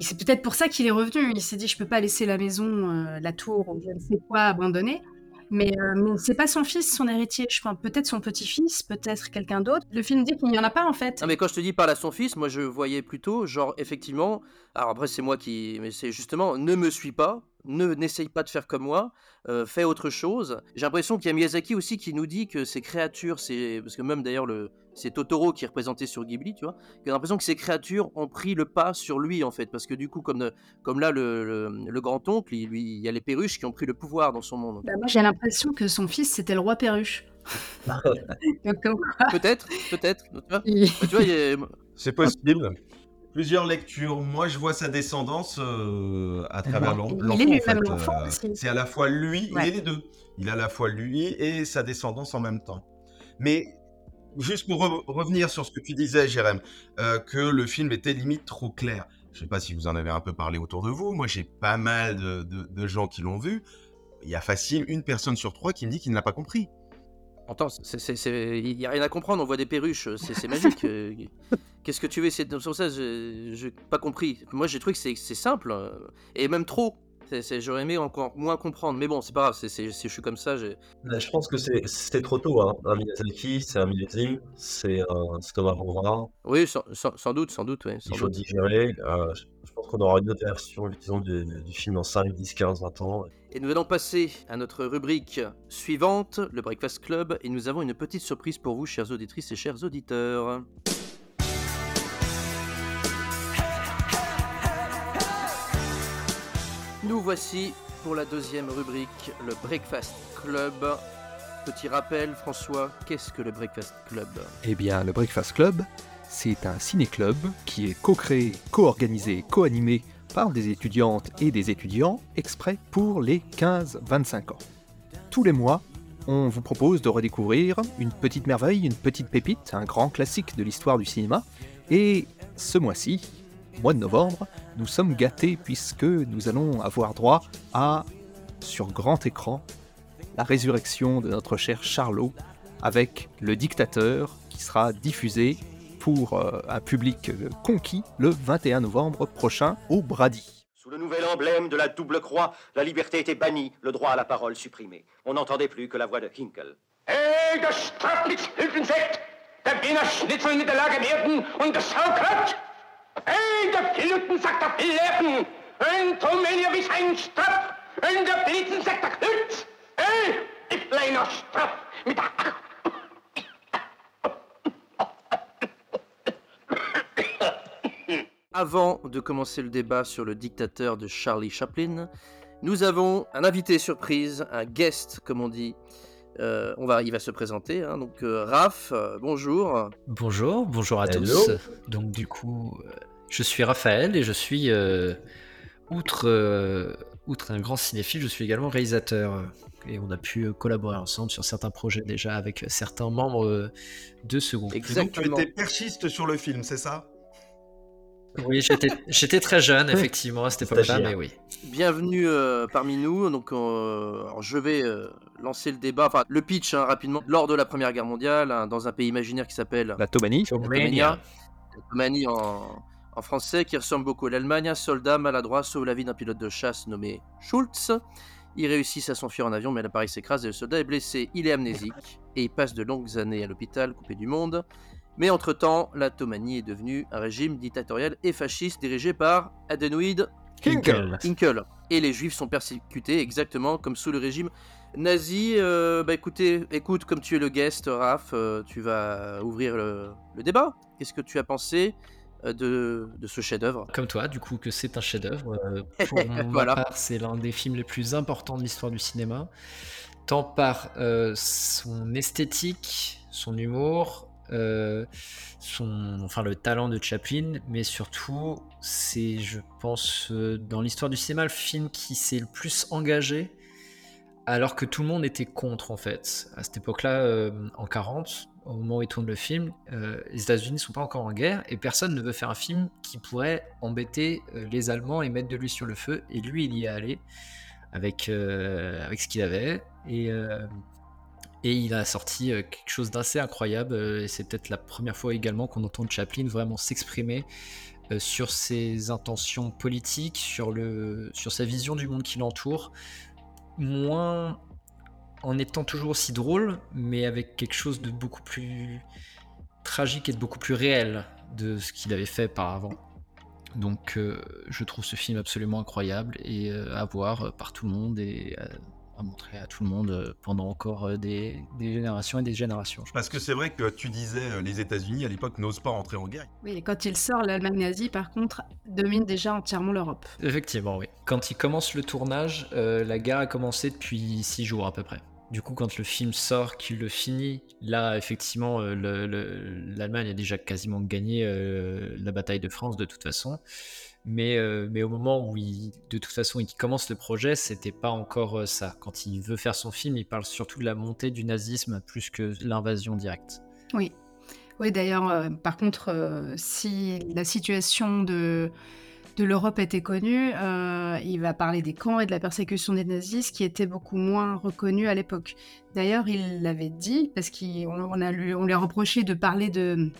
c'est peut-être pour ça qu'il est revenu. Il s'est dit je peux pas laisser la maison, euh, la tour, ou je ne sais quoi abandonnée. Mais, euh, mais c'est pas son fils, son héritier. Je pense peut-être son petit-fils, peut-être quelqu'un d'autre. Le film dit qu'il n'y en a pas en fait. Non mais quand je te dis parle à son fils, moi je voyais plutôt genre effectivement. Alors après c'est moi qui, mais c'est justement ne me suis pas, ne n'essaye pas de faire comme moi, euh, fais autre chose. J'ai l'impression qu'il y a Miyazaki aussi qui nous dit que ces créatures, c'est parce que même d'ailleurs le c'est Totoro qui est représenté sur Ghibli, tu vois. J'ai l'impression que ces créatures ont pris le pas sur lui en fait, parce que du coup comme comme là le, le, le grand oncle, il, lui il y a les perruches qui ont pris le pouvoir dans son monde. Bah, moi j'ai l'impression que son fils c'était le roi perruche. Peut-être, peut-être. Tu vois, Il- tu vois, il y a- C'est possible. Plusieurs lectures. Moi, je vois sa descendance euh, à travers l'en- Il est l'enfant. en fait. Euh, aussi. c'est à la fois lui, Ouais. il est les deux. Il a à la fois lui et sa descendance en même temps. Mais juste pour re- revenir sur ce que tu disais, Jérém, euh, que le film était limite trop clair. Je sais pas si vous en avez un peu parlé autour de vous. Moi, j'ai pas mal de, de- de gens qui l'ont vu. Il y a facile une personne sur trois qui me dit qu'il n'a pas compris. Attends, il n'y a rien à comprendre, on voit des perruches, c'est magique. Qu'est-ce que tu veux? Essayer de... Sur ça, je n'ai pas compris. Moi, j'ai trouvé que c'est c'est simple, euh, et même trop. J'aurais aimé encore moins comprendre, mais bon, c'est pas grave, c'est- je suis comme ça, j'ai... Je pense que c'est c'est trop tôt. Hein. Un Miyazaki, c'est un millésime, c'est un revoir. Oui, sans, sans- sans doute, sans doute, ouais, sans Il faut doute. digérer. euh, je, pense qu'on aura une autre version disons, du, du film dans 5, 10, 15, 20 ans. Et nous allons passer à notre rubrique suivante, le Breakfast Club, et nous avons une petite surprise pour vous, chères auditrices et chers auditeurs. Nous voici pour la deuxième rubrique, le Breakfast Club. Petit rappel, François, qu'est-ce que le Breakfast Club? Eh bien, le Breakfast Club, c'est un ciné-club qui est co-créé, co-organisé, co-animé par des étudiantes et des étudiants exprès pour les 15-25 ans. Tous les mois, on vous propose de redécouvrir une petite merveille, une petite pépite, un grand classique de l'histoire du cinéma. Et ce mois-ci, mois de novembre, nous sommes gâtés puisque nous allons avoir droit à, sur grand écran, la résurrection de notre cher Charlot avec Le Dictateur qui sera diffusé pour euh, un public conquis le 21 novembre prochain au Brady. Sous le nouvel emblème de la double croix, la liberté était bannie, le droit à la parole supprimé. On n'entendait plus que la voix de Hinkel. Hey, das Straflichshilfensekt! Der Wiener Schnitzel mit der Lage werden und das Sauerkraut! Der der ein der der ich kleiner mit der... Avant de commencer le débat sur le dictateur de Charlie Chaplin, nous avons un invité surprise, un guest comme on dit. Euh, on va, il va se présenter. hein. Donc euh, Raph, euh, bonjour. Bonjour, bonjour à Hello. tous. Donc du coup, euh, je suis Raphaël et je suis, euh, outre, euh, outre un grand cinéphile, je suis également réalisateur. Et on a pu euh, collaborer ensemble sur certains projets déjà avec certains membres de ce groupe. Et donc, tu étais perchiste sur le film, c'est ça? Oui, j'étais j'étais très jeune effectivement à cette époque-là, mais oui. Bienvenue euh, parmi nous. Donc, euh, alors, je vais euh, lancer le débat, enfin le pitch hein, rapidement. Lors de la Première Guerre mondiale, hein, dans un pays imaginaire qui s'appelle La Tomanie. La Tomania. La Tomanie en, en français, qui ressemble beaucoup à l'Allemagne. Un soldat maladroit sauve la vie d'un pilote de chasse nommé Schultz. Il réussit à s'enfuir en avion, mais l'appareil s'écrase et le soldat est blessé. Il est amnésique et il passe de longues années à l'hôpital, coupé du monde. Mais entre-temps, la Tomanie est devenue un régime dictatorial et fasciste dirigé par Adenoid Hinkel. Hinkel. Et les juifs sont persécutés exactement comme sous le régime nazi. Euh, bah écoutez, écoute, comme tu es le guest, Raph, euh, tu vas ouvrir le, le débat. Qu'est-ce que tu as pensé de, de ce chef-d'œuvre Comme toi, du coup, que c'est un chef-d'œuvre. Euh, Pour ma Voilà. part, c'est l'un des films les plus importants de l'histoire du cinéma. tant par euh, son esthétique, son humour, euh, son, enfin le talent de Chaplin, mais surtout, c'est, je pense, euh, dans l'histoire du cinéma, le film qui s'est le plus engagé, alors que tout le monde était contre, en fait. À cette époque-là, euh, en 40, au moment où il tourne le film, euh, les États-Unis ne sont pas encore en guerre et personne ne veut faire un film qui pourrait embêter euh, les Allemands et mettre de l'huile sur le feu. Et lui, il y est allé avec, euh, avec ce qu'il avait. Et, et il a sorti quelque chose d'assez incroyable. Et c'est peut-être la première fois également qu'on entend Chaplin vraiment s'exprimer sur ses intentions politiques, sur, le, sur sa vision du monde qui l'entoure. Moins en étant toujours aussi drôle, mais avec quelque chose de beaucoup plus tragique et de beaucoup plus réel de ce qu'il avait fait par avant. Donc euh, je trouve ce film absolument incroyable et euh, à voir euh, par tout le monde et euh, à montrer à tout le monde pendant encore des, des générations et des générations. Parce que c'est vrai que tu disais, les États-Unis à l'époque n'osent pas entrer en guerre. Oui, et quand il sort, l'Allemagne nazie, par contre, domine déjà entièrement l'Europe. Effectivement, oui. Quand il commence le tournage, euh, la guerre a commencé depuis six jours à peu près. Du coup, quand le film sort, qu'il le finit, là, effectivement, euh, le- le- l'Allemagne a déjà quasiment gagné euh, la bataille de France de toute façon. Mais, euh, mais au moment où il, de toute façon, il commence le projet, c'était pas encore ça. Quand il veut faire son film, il parle surtout de la montée du nazisme plus que l'invasion directe. Oui. Oui, d'ailleurs, par contre, si la situation de, l'Europe était connue, euh, il va parler des camps et de la persécution des nazis, qui était beaucoup moins reconnu à l'époque. D'ailleurs, il l'avait dit, parce qu'on on a lui, on lui a reproché de parler de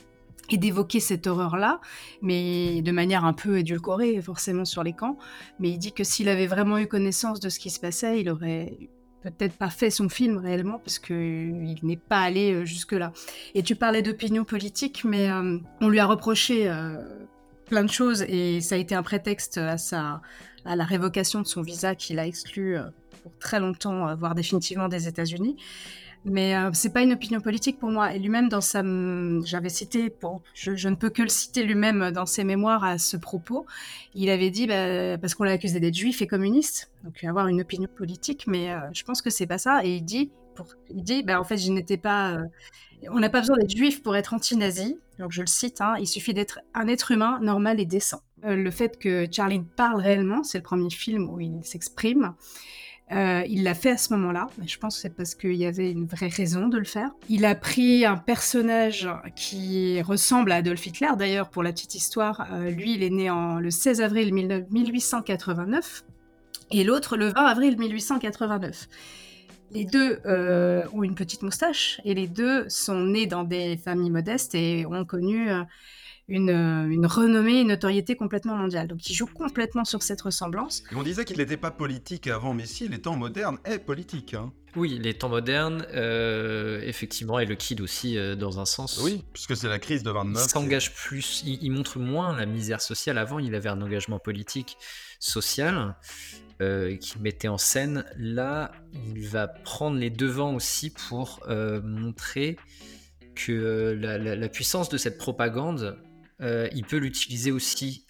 et d'évoquer cette horreur-là, mais de manière un peu édulcorée, forcément, sur les camps. Mais il dit que s'il avait vraiment eu connaissance de ce qui se passait, il aurait peut-être pas fait son film réellement parce qu'il n'est pas allé euh, jusque-là. Et tu parlais d'opinion politique, mais euh, on lui a reproché plein de choses et ça a été un prétexte à, sa, à la révocation de son visa qu'il a exclu euh, pour très longtemps, euh, voire définitivement des États-Unis. Mais euh, c'est pas une opinion politique pour moi. Et lui-même, dans sa, j'avais cité, pour, je, ne peux que le citer lui-même dans ses mémoires à ce propos. Il avait dit, bah, parce qu'on l'a accusé d'être juif et communiste, donc avoir une opinion politique, mais euh, je pense que c'est pas ça. Et il dit, il dit, bah, en fait, je n'étais pas. euh, on n'a pas besoin d'être juif pour être anti-nazi. Donc je le cite, hein, il suffit d'être un être humain normal et décent. Euh, le fait que Charlie parle réellement, c'est le premier film où il s'exprime. Euh, il l'a fait à ce moment-là, mais je pense que c'est parce qu'il y avait une vraie raison de le faire. Il a pris un personnage qui ressemble à Adolf Hitler, d'ailleurs, pour la petite histoire. lui, il est né le 16 avril 19- 1889 et l'autre le 20 avril 1889. Les deux euh, ont une petite moustache et les deux sont nés dans des familles modestes et ont connu euh, une, euh, une renommée, une notoriété complètement mondiale. Donc ils jouent complètement sur cette ressemblance. Et on disait qu'il n'était pas politique avant, mais si, les temps modernes est politique. Hein. Oui, les temps modernes, euh, effectivement, et le Kid aussi, euh, dans un sens. Oui, puisque c'est la crise de 29. Il s'engage plus, il, il montre moins la misère sociale. Avant, il avait un engagement politique, social, euh, qu'il mettait en scène. Là, il va prendre les devants aussi pour euh, montrer que euh, la, puissance de cette propagande, euh, il peut l'utiliser aussi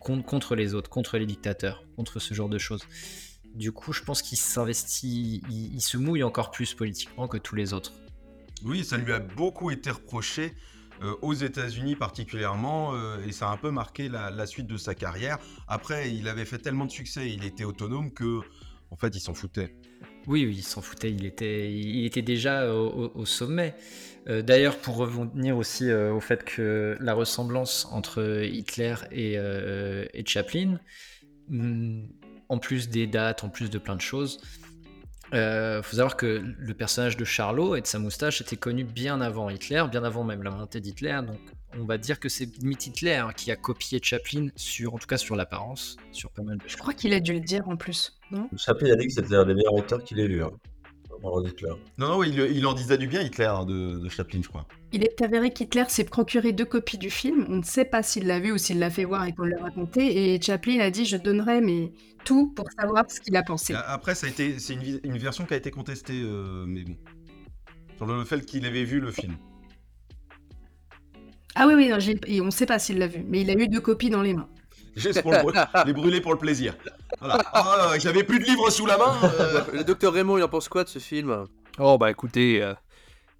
contre, les autres, contre les dictateurs, contre ce genre de choses. Du coup, je pense qu'il s'investit, il se mouille encore plus politiquement que tous les autres. Oui, ça lui a beaucoup été reproché, euh, aux États-Unis particulièrement, euh, et ça a un peu marqué la, suite de sa carrière. Après, il avait fait tellement de succès, il était autonome que, en fait, il s'en foutait. Oui, il s'en foutait, il était, il était déjà au, sommet. Euh, D'ailleurs, pour revenir aussi au fait que la ressemblance entre Hitler et, Chaplin, hum, en plus des dates, en plus de plein de choses, il faut savoir que le personnage de Charlot et de sa moustache était connu bien avant Hitler, bien avant même la montée d'Hitler, donc on va dire que c'est limite Hitler hein, qui a copié Chaplin, sur, en tout cas sur l'apparence, sur pas mal de Je crois qu'il a dû le dire en plus, non? Chaplin a dit que c'était un des meilleurs auteurs qu'il ait lu. Hein. Non, non, il, il en disait du bien, Hitler, hein, de, de Chaplin, je crois. Il est avéré qu'Hitler s'est procuré deux copies du film. On ne sait pas s'il l'a vu ou s'il l'a fait voir et qu'on l'a raconté. Et Chaplin a dit Je donnerai mais tout pour savoir ce qu'il a pensé. A- Après, ça a été, c'est une, version qui a été contestée, euh, mais bon. Sur le fait qu'il avait vu le film. Ah oui, oui, non, j'ai- et on ne sait pas s'il l'a vu, mais il a eu deux copies dans les mains. Juste pour le les brûler pour le plaisir. Voilà. Ah, J'avais plus de livres sous la main. euh, Le docteur Raymond, il en pense quoi de ce film? Oh bah écoutez, euh,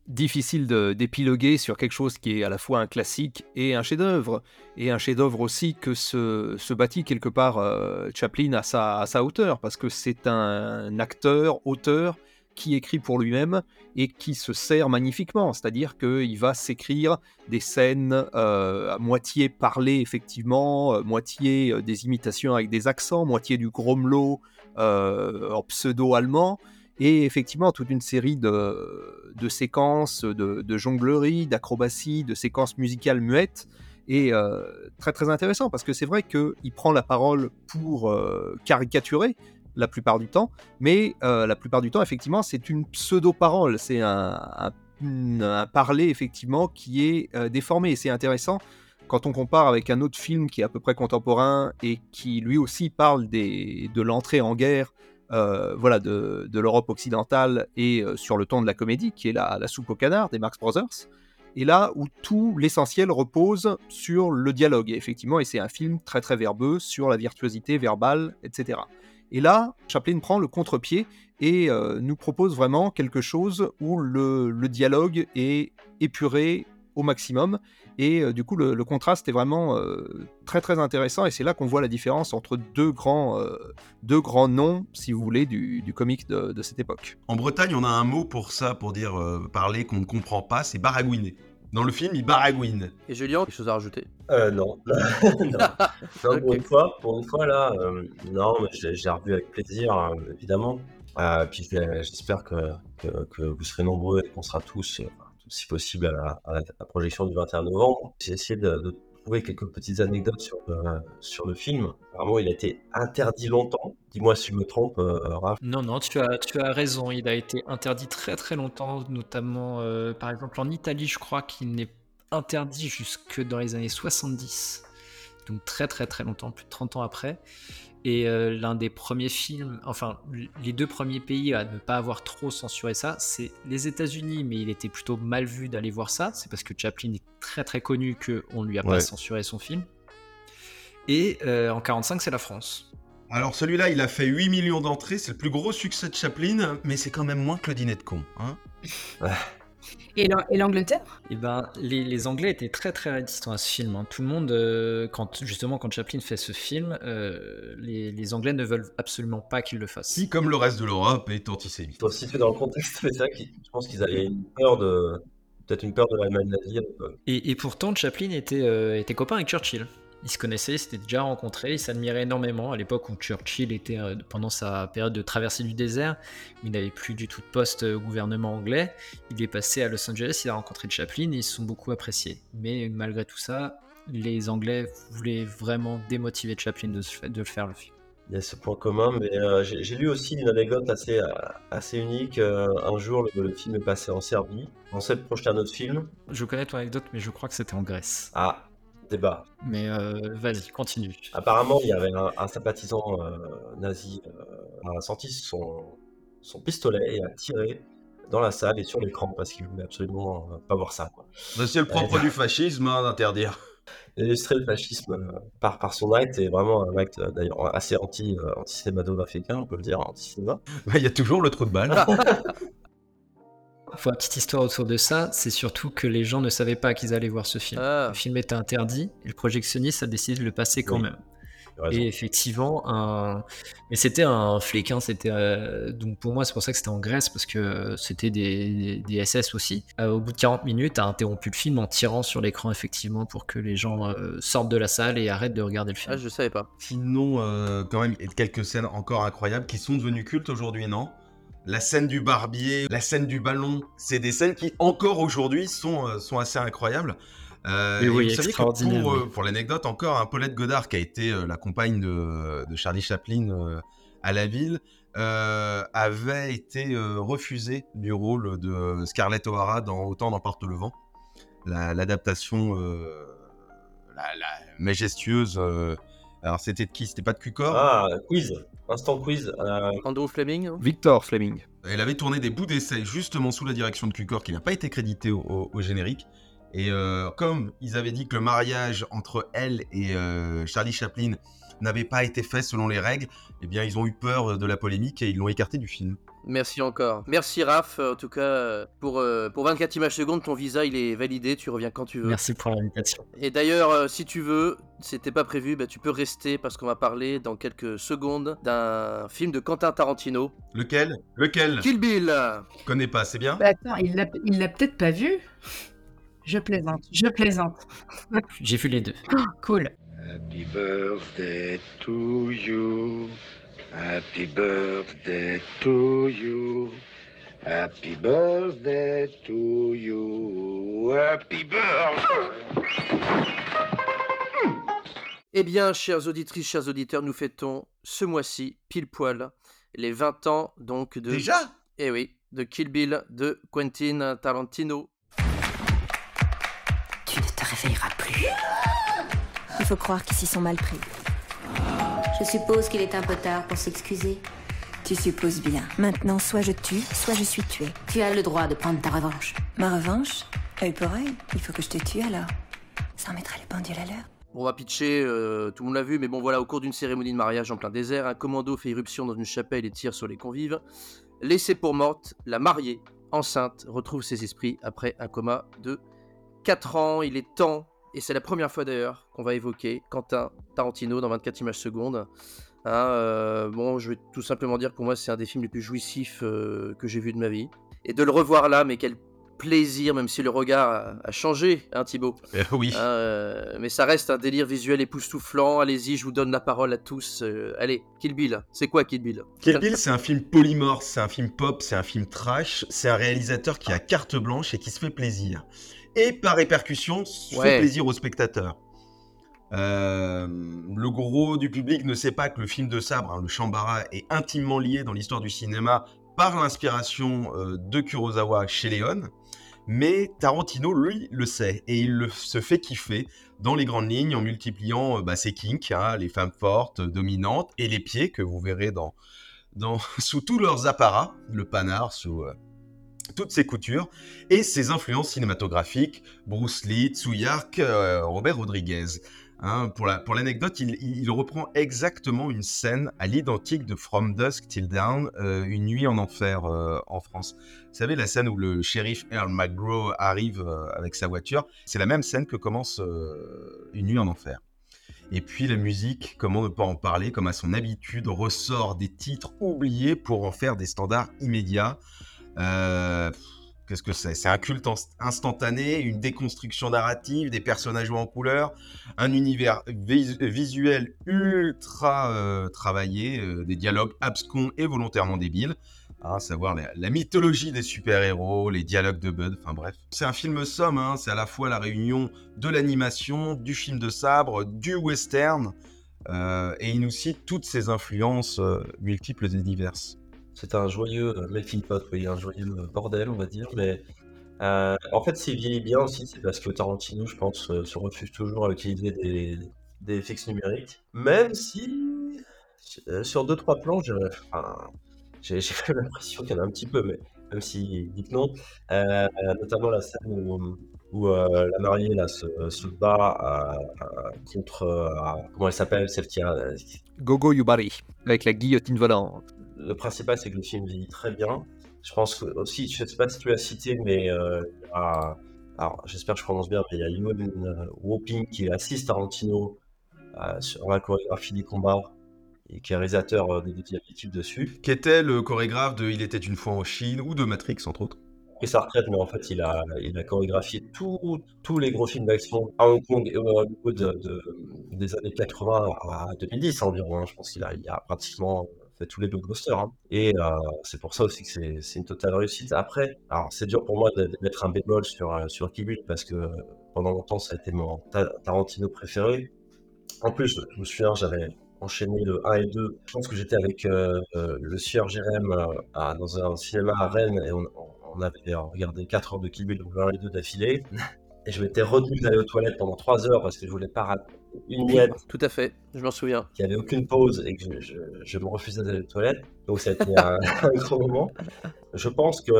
difficile d'épiloguer sur quelque chose qui est à la fois un classique et un chef-d'œuvre. Et un chef-d'œuvre aussi que se, se bâtit quelque part euh, Chaplin à sa, à sa hauteur, parce que c'est un acteur, auteur, qui écrit pour lui-même et qui se sert magnifiquement. C'est-à-dire qu'il va s'écrire des scènes euh, à moitié parlées, effectivement, euh, moitié euh, des imitations avec des accents, moitié du gromelot en pseudo-allemand et effectivement toute une série de, séquences de, de jonglerie, d'acrobatie, de séquences musicales muettes, et très très intéressant parce que c'est vrai qu'il prend la parole pour caricaturer la plupart du temps, mais euh, la plupart du temps effectivement c'est une pseudo-parole, c'est un, parler effectivement qui est euh, déformé, et c'est intéressant quand on compare avec un autre film qui est à peu près contemporain et qui lui aussi parle de l'entrée en guerre euh, voilà, de, l'Europe occidentale et sur le ton de la comédie, qui est la, la soupe au canard des Marx Brothers. Et là où tout l'essentiel repose sur le dialogue, effectivement, et c'est un film très très verbeux sur la virtuosité verbale, etc. Et là, Chaplin prend le contre-pied et euh, nous propose vraiment quelque chose où le, dialogue est épuré au maximum. Et euh, du coup, le, contraste est vraiment euh, très très intéressant. Et c'est là qu'on voit la différence entre deux grands, deux grands noms, si vous voulez, du, du comique de, de cette époque. En Bretagne, on a un mot pour ça, pour dire parler qu'on ne comprend pas, c'est baragouiner. Dans le film, il baragouine. Et Julien, quelque chose à rajouter Euh, non. non. Non, pour une fois, pour une fois là, euh, non, mais j'ai revu avec plaisir, euh, évidemment. Euh, puis j'espère que, que, que vous serez nombreux et qu'on sera tous, euh, si possible, à la, à la- à la projection du 21 novembre. J'ai essayé de, de quelques petites anecdotes sur le, sur le film. Apparemment, il a été interdit longtemps. Dis-moi si je me trompe, euh, Raph. Non, non, tu as, tu as raison. Il a été interdit très très longtemps, notamment euh, par exemple en Italie, je crois qu'il n'est interdit jusque dans les années 70. Donc très très très longtemps, plus de 30 ans après. Et euh, l'un des premiers films, enfin les deux premiers pays à ne pas avoir trop censuré ça, c'est les États-Unis, mais il était plutôt mal vu d'aller voir ça. C'est parce que Chaplin est très très connu qu'on lui a pas censuré son film. Et euh, en 45, c'est la France. Alors celui-là, il a fait 8 millions d'entrées, c'est le plus gros succès de Chaplin, mais c'est quand même moins que le dîner de con. Hein Et l'An- et l'Angleterre? Eh ben, les, les Anglais étaient très très réticents à ce film. hein. Tout le monde, euh, quand justement quand Chaplin fait ce film, euh, les, les Anglais ne veulent absolument pas qu'il le fasse. Qui, comme le reste de l'Europe, est antisémite. Il faut situer dans le contexte, mais c'est vrai que je pense qu'ils avaient une peur de. Peut-être une peur de l'Allemagne nazie. Et, et pourtant, Chaplin était, euh, était copain avec Churchill. Ils se connaissaient, ils s'étaient déjà rencontrés, ils s'admiraient énormément à l'époque où Churchill était euh, pendant sa période de traversée du désert, où il n'avait plus du tout de poste au gouvernement anglais. Il est passé à Los Angeles, il a rencontré Chaplin et ils se sont beaucoup appréciés. Mais malgré tout ça, les Anglais voulaient vraiment démotiver Chaplin de, se- de le faire le film. Il y a ce point commun, mais euh, j'ai lu aussi une anecdote assez, euh, assez unique. Euh, un jour, le, le film est passé en Serbie. On sait projeter un autre film. Je connais ton anecdote, mais je crois que c'était en Grèce. Ah, débat. Mais euh, vas-y, continue. Apparemment, il y avait un, un sympathisant euh, nazi euh, a sorti son, son pistolet et a tiré dans la salle et sur l'écran parce qu'il voulait absolument euh, pas voir ça. quoi. C'est le propre Euh, du fascisme hein, d'interdire. illustrer le fascisme euh, par, par son acte est vraiment un acte d'ailleurs assez anti, euh, anti-cinématographique, hein, on peut le dire, anti-cinéma. Bah, Il y a toujours le trou de balle. Pour la petite histoire autour de ça, c'est surtout que les gens ne savaient pas qu'ils allaient voir ce film. Le film était interdit et le projectionniste a décidé de le passer quand Oui. même. Et effectivement, un... mais c'était un flic, hein, c'était euh, donc pour moi c'est pour ça que c'était en Grèce parce que c'était des, des SS aussi. Euh, au bout de 40 minutes, a interrompu le film en tirant sur l'écran effectivement pour que les gens euh, sortent de la salle et arrêtent de regarder le film. Ah, je savais pas. Sinon, euh, quand même, il y a quelques scènes encore incroyables qui sont devenues cultes aujourd'hui, non? La scène du barbier, la scène du ballon, c'est des scènes qui encore aujourd'hui sont, euh, sont assez incroyables. Euh, Oui, et oui, vous savez que extraordinaire, pour, euh, oui. pour l'anecdote, encore un Paulette Godard qui a été la compagne de, de Charlie Chaplin à la ville, avait été refusée du rôle de Scarlett O'Hara dans Autant d'emporte le vent, La- l'adaptation la, la majestueuse. Alors c'était de qui? C'était pas de Cucor? Ah, quiz, instant quiz. euh, Andrew Fleming Victor Fleming. Elle avait tourné des bouts d'essai justement sous la direction de Cucor qui n'a pas été crédité au, au- au générique. Et euh, comme ils avaient dit que le mariage entre elle et euh, Charlie Chaplin n'avait pas été fait selon les règles, eh bien ils ont eu peur de la polémique et ils l'ont écarté du film. Merci encore. Merci Raph, en tout cas, euh, pour, euh, pour 24 images secondes, ton visa il est validé, tu reviens quand tu veux. Merci pour l'invitation. Et d'ailleurs, euh, si tu veux, c'était pas prévu, bah, tu peux rester parce qu'on va parler dans quelques secondes d'un film de Quentin Tarantino. Lequel? Lequel? Kill Bill Je connais pas, c'est bien? Bah attends, il l'a il l'a peut-être pas vu Je plaisante, je plaisante. J'ai vu les deux. Oh, cool. Happy birthday to you. Happy birthday to you. Happy birthday to you. Happy birthday. Eh bien, chères auditrices, chers auditeurs, nous fêtons ce mois-ci, pile poil, les 20 ans donc de... Déjà? Eh oui, de Kill Bill de Quentin Tarantino. Tu ne te réveilleras plus. Il faut croire qu'ils s'y sont mal pris. Je suppose qu'il est un peu tard pour s'excuser. Tu supposes bien. Maintenant, soit je tue, soit je suis tuée. Tu as le droit de prendre ta revanche. Ma revanche Œil pour œil Il faut que je te tue alors. Ça remettra les pendules à l'heure. On va pitcher, euh, tout le monde l'a vu, mais bon voilà, au cours d'une cérémonie de mariage en plein désert, un commando fait irruption dans une chapelle et tire sur les convives. Laissée pour morte, la mariée, enceinte, retrouve ses esprits après un coma de 4 ans. Il est temps, et c'est la première fois d'ailleurs qu'on va évoquer Quentin Tarantino dans 24 images secondes. Hein, euh, bon, je vais tout simplement dire que pour moi c'est un des films les plus jouissifs euh, que j'ai vu de ma vie. Et de le revoir là, mais quel plaisir, même si le regard a, a changé, hein Thibaut. Eh oui. Hein, euh, mais ça reste un délire visuel époustouflant. Allez-y, je vous donne la parole à tous. Euh, allez, Kill Bill. C'est quoi Kill Bill? Kill Bill, c'est un film polymorphe, c'est un film pop, c'est un film trash, c'est un réalisateur qui a carte blanche et qui se fait plaisir. Et par répercussion, Ouais. fait plaisir aux spectateurs. Euh, le gros du public ne sait pas que le film de sabre, hein, le Shambara, est intimement lié dans l'histoire du cinéma par l'inspiration euh, de Kurosawa chez Léon. Mais Tarantino, lui, le sait et il le, se fait kiffer dans les grandes lignes en multipliant euh, bah, ses kinks, hein, les femmes fortes, dominantes et les pieds que vous verrez dans, dans, sous tous leurs apparats, le panard sous euh, toutes ses coutures et ses influences cinématographiques, Bruce Lee, Tsuyark, euh, Robert Rodriguez. Hein, pour la- pour l'anecdote, il, reprend exactement une scène à l'identique de From Dusk Till Dawn, euh, une nuit en enfer euh, en France. Vous savez, la scène où le shérif Earl McGraw arrive avec sa voiture, c'est la même scène que commence Une nuit en enfer. Et puis la musique, comment ne pas en parler, comme à son habitude, ressort des titres oubliés pour en faire des standards immédiats. Euh, Qu'est-ce que c'est? C'est un culte ins- instantané, une déconstruction narrative, des personnages joués en couleur, un univers vis- visuel ultra euh, travaillé, euh, des dialogues abscons et volontairement débiles, hein, à savoir la, mythologie des super-héros, les dialogues de Bud, enfin bref. C'est un film somme, hein, c'est à la fois la réunion de l'animation, du film de sabre, du western, et il nous cite toutes ces influences multiples et diverses. C'est un joyeux euh, melting pot, oui, un joyeux euh, bordel, on va dire. Mais euh, en fait, s'il vieillit bien aussi, c'est parce que Tarantino, je pense, se refuse toujours à utiliser des, FX numériques. Même si, sur deux trois plans, j'ai l'impression qu'il y en a un petit peu, mais même s'il dit que non. Euh, notamment la scène où, où, la mariée là, se, bat contre. comment elle s'appelle Celle qui a. Gogo Yubari, avec la guillotine volante. Le principal, c'est que le film vieillit très bien. Je pense que aussi, je sais pas si tu l'as cité, mais euh, alors j'espère que je prononce bien, mais il y a Ewan euh, Woping qui assiste Tarantino euh, sur la chorégraphie des combats et qui est réalisateur euh, des deux diapositives dessus. Qui était le chorégraphe de Il était une fois en Chine ou de Matrix, entre autres. Et sa retraite, mais en fait, il a, il a chorégraphié tous tous les gros films d'action à Hong Kong et au Hollywood de, de- des années 80 à 2010 environ. hein. Je pense qu'il a, il a pratiquement tous les blockbusters. hein. Et euh, c'est pour ça aussi que c'est une totale réussite. Après, alors c'est dur pour moi de, mettre un bémol sur, euh, sur Kill parce que pendant longtemps, ça a été mon Ta- Tarantino préféré. En plus, je me souviens, j'avais enchaîné le 1 et 2. Je pense que j'étais avec euh, le sieur Jérém dans un cinéma à Rennes et on, avait regardé 4 heures de Kill donc le 1 et 2 d'affilée. Et je m'étais retenu d'aller aux toilettes pendant 3 heures parce que je voulais pas rater une miette. Tout à fait, je m'en souviens. Qu'il n'y avait aucune pause et que je, je- je me refusais d'aller aux toilettes. Donc ça a été un, un gros moment. Je pense que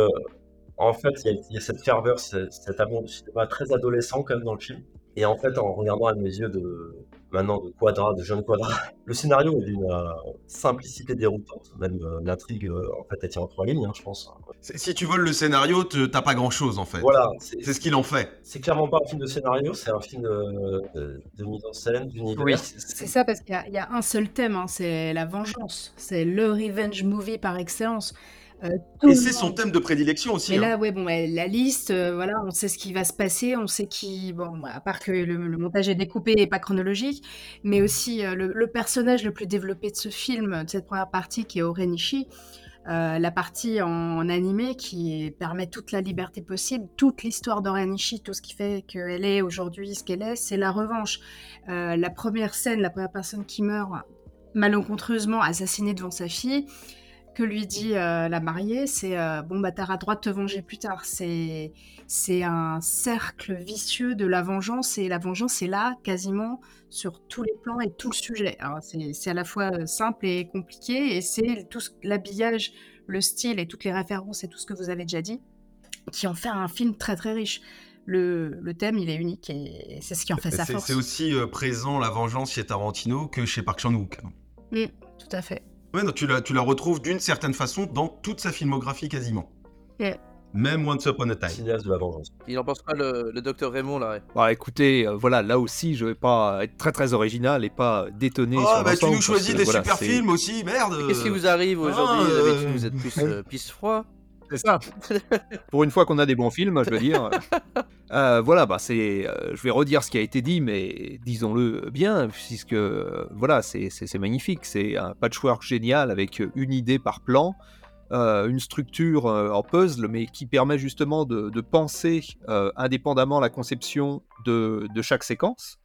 En fait, il y, y a cette ferveur, ce- cet amour du cinéma très adolescent quand même dans le film. Et en fait, en regardant à mes yeux de maintenant de Quadra, de jeune Quadra, le scénario est d'une euh, simplicité déroutante. Même euh, l'intrigue, euh, en fait, elle tient en trois lignes, hein, je pense. Si tu voles le scénario, t'as pas grand chose en fait. Voilà, C'est ce qu'il en fait. C'est clairement pas un film de scénario, c'est un film de, de- de mise en scène, d'univers. C'est ça parce qu'il y a- il y, a un seul thème, hein, c'est la vengeance. C'est le revenge movie par excellence. Euh, Et c'est son thème de prédilection aussi. Mais hein. là, ouais, bon, ouais, la liste, euh, voilà, on sait ce qui va se passer, on sait qui, bon, à part que le, le montage est découpé et pas chronologique, mais aussi euh, le, le personnage le plus développé de ce film, de cette première partie, qui est Orenishi, euh, la partie en, animé qui permet toute la liberté possible, toute l'histoire d'Orenishi, tout ce qui fait qu'elle est aujourd'hui ce qu'elle est, c'est la revanche. Euh, la première scène, la première personne qui meurt malencontreusement assassinée devant sa fille, que lui dit euh, la mariée, c'est euh, bon bah t'auras droit de te venger plus tard. C'est c'est un cercle vicieux de la vengeance et la vengeance est là quasiment sur tous les plans et tout le sujet. C'est à la fois euh, simple et compliqué et c'est tout l'habillage, le style et toutes les références et tout ce que vous avez déjà dit qui en fait un film très très riche. Le, le thème il est unique et c'est ce qui en fait sa force. c'est aussi euh, présent la vengeance chez Tarantino que chez Park Chan-wook. Mm, tout à fait. Ouais, non, tu la, tu la retrouves d'une certaine façon dans toute sa filmographie quasiment. Yeah. Même Once Upon a Time. Cinéaste de la vengeance. Il en pense pas le, le docteur Raymond là ouais? Bah écoutez, euh, voilà, là aussi, je vais pas être très très original et pas détonner Oh, sur bah tu nous choisis que, des voilà, super films aussi, merde Qu'est-ce qui vous arrive aujourd'hui Ah, euh, vous êtes plus euh, pisse froid? C'est ça. Pour une fois qu'on a des bons films, je veux dire. Euh, voilà, bah c'est, euh, je vais redire ce qui a été dit, mais disons-le bien, puisque euh, voilà, c'est c'est- c'est magnifique. C'est un patchwork génial avec une idée par plan, euh, une structure en puzzle, mais qui permet justement de, de penser indépendamment la conception de, de chaque séquence.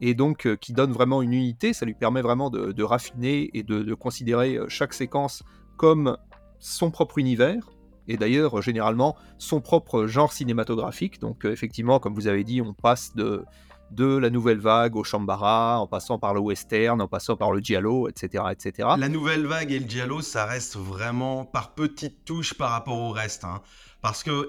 Et donc, qui donne vraiment une unité, ça lui permet vraiment de, de raffiner et de, considérer chaque séquence comme son propre univers, et d'ailleurs généralement son propre genre cinématographique. Donc euh, effectivement, comme vous avez dit, on passe de, de la nouvelle vague au Shambara, en passant par le western, en passant par le giallo, etc. etc. La nouvelle vague et le giallo, ça reste vraiment par petites touches par rapport au reste. hein. Parce que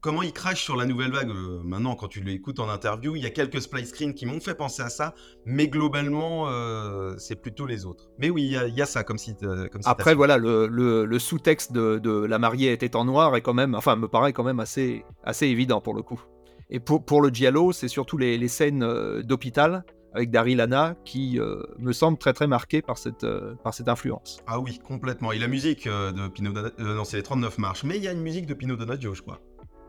comment il crache sur la nouvelle vague, euh, maintenant quand tu l'écoutes en interview, il y a quelques splice screens qui m'ont fait penser à ça, mais globalement, euh, c'est plutôt les autres. Mais oui, il y, a- ça comme, euh, comme Après, voilà, le, sous-texte de, La mariée était en noir est quand même, enfin, me paraît quand même assez, assez évident pour le coup. Et pour, le Giallo, c'est surtout les, les scènes euh, d'hôpital avec Daryl Hannah qui euh, me semblent très très marquées par cette, euh, par cette influence. Ah oui, complètement. Et la musique euh, de Pino Donaggio, euh, non, c'est les 39 marches, mais il y a une musique de Pino Donaggio, je crois.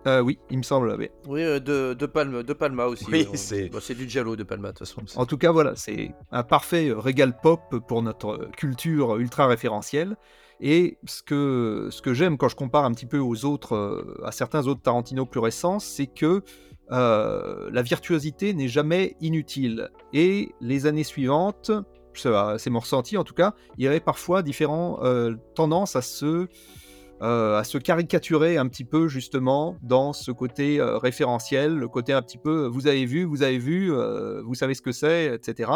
Euh, oui, il me semble, oui. Oui, euh, de, de, Palma, de Palma aussi. Oui, c'est- bah, c'est du Giallo de Palma de toute façon. En tout cas, voilà, c'est un parfait régal pop pour notre culture ultra référentielle. Et ce que, ce que j'aime quand je compare un petit peu aux autres, à certains autres Tarantino plus récents, c'est que euh, la virtuosité n'est jamais inutile. Et les années suivantes, ça, c'est mon ressenti en tout cas, il y avait parfois différentes euh, tendances à se, euh, à se caricaturer un petit peu justement dans ce côté référentiel, le côté un petit peu vous avez vu, vous avez vu, vous savez ce que c'est, etc.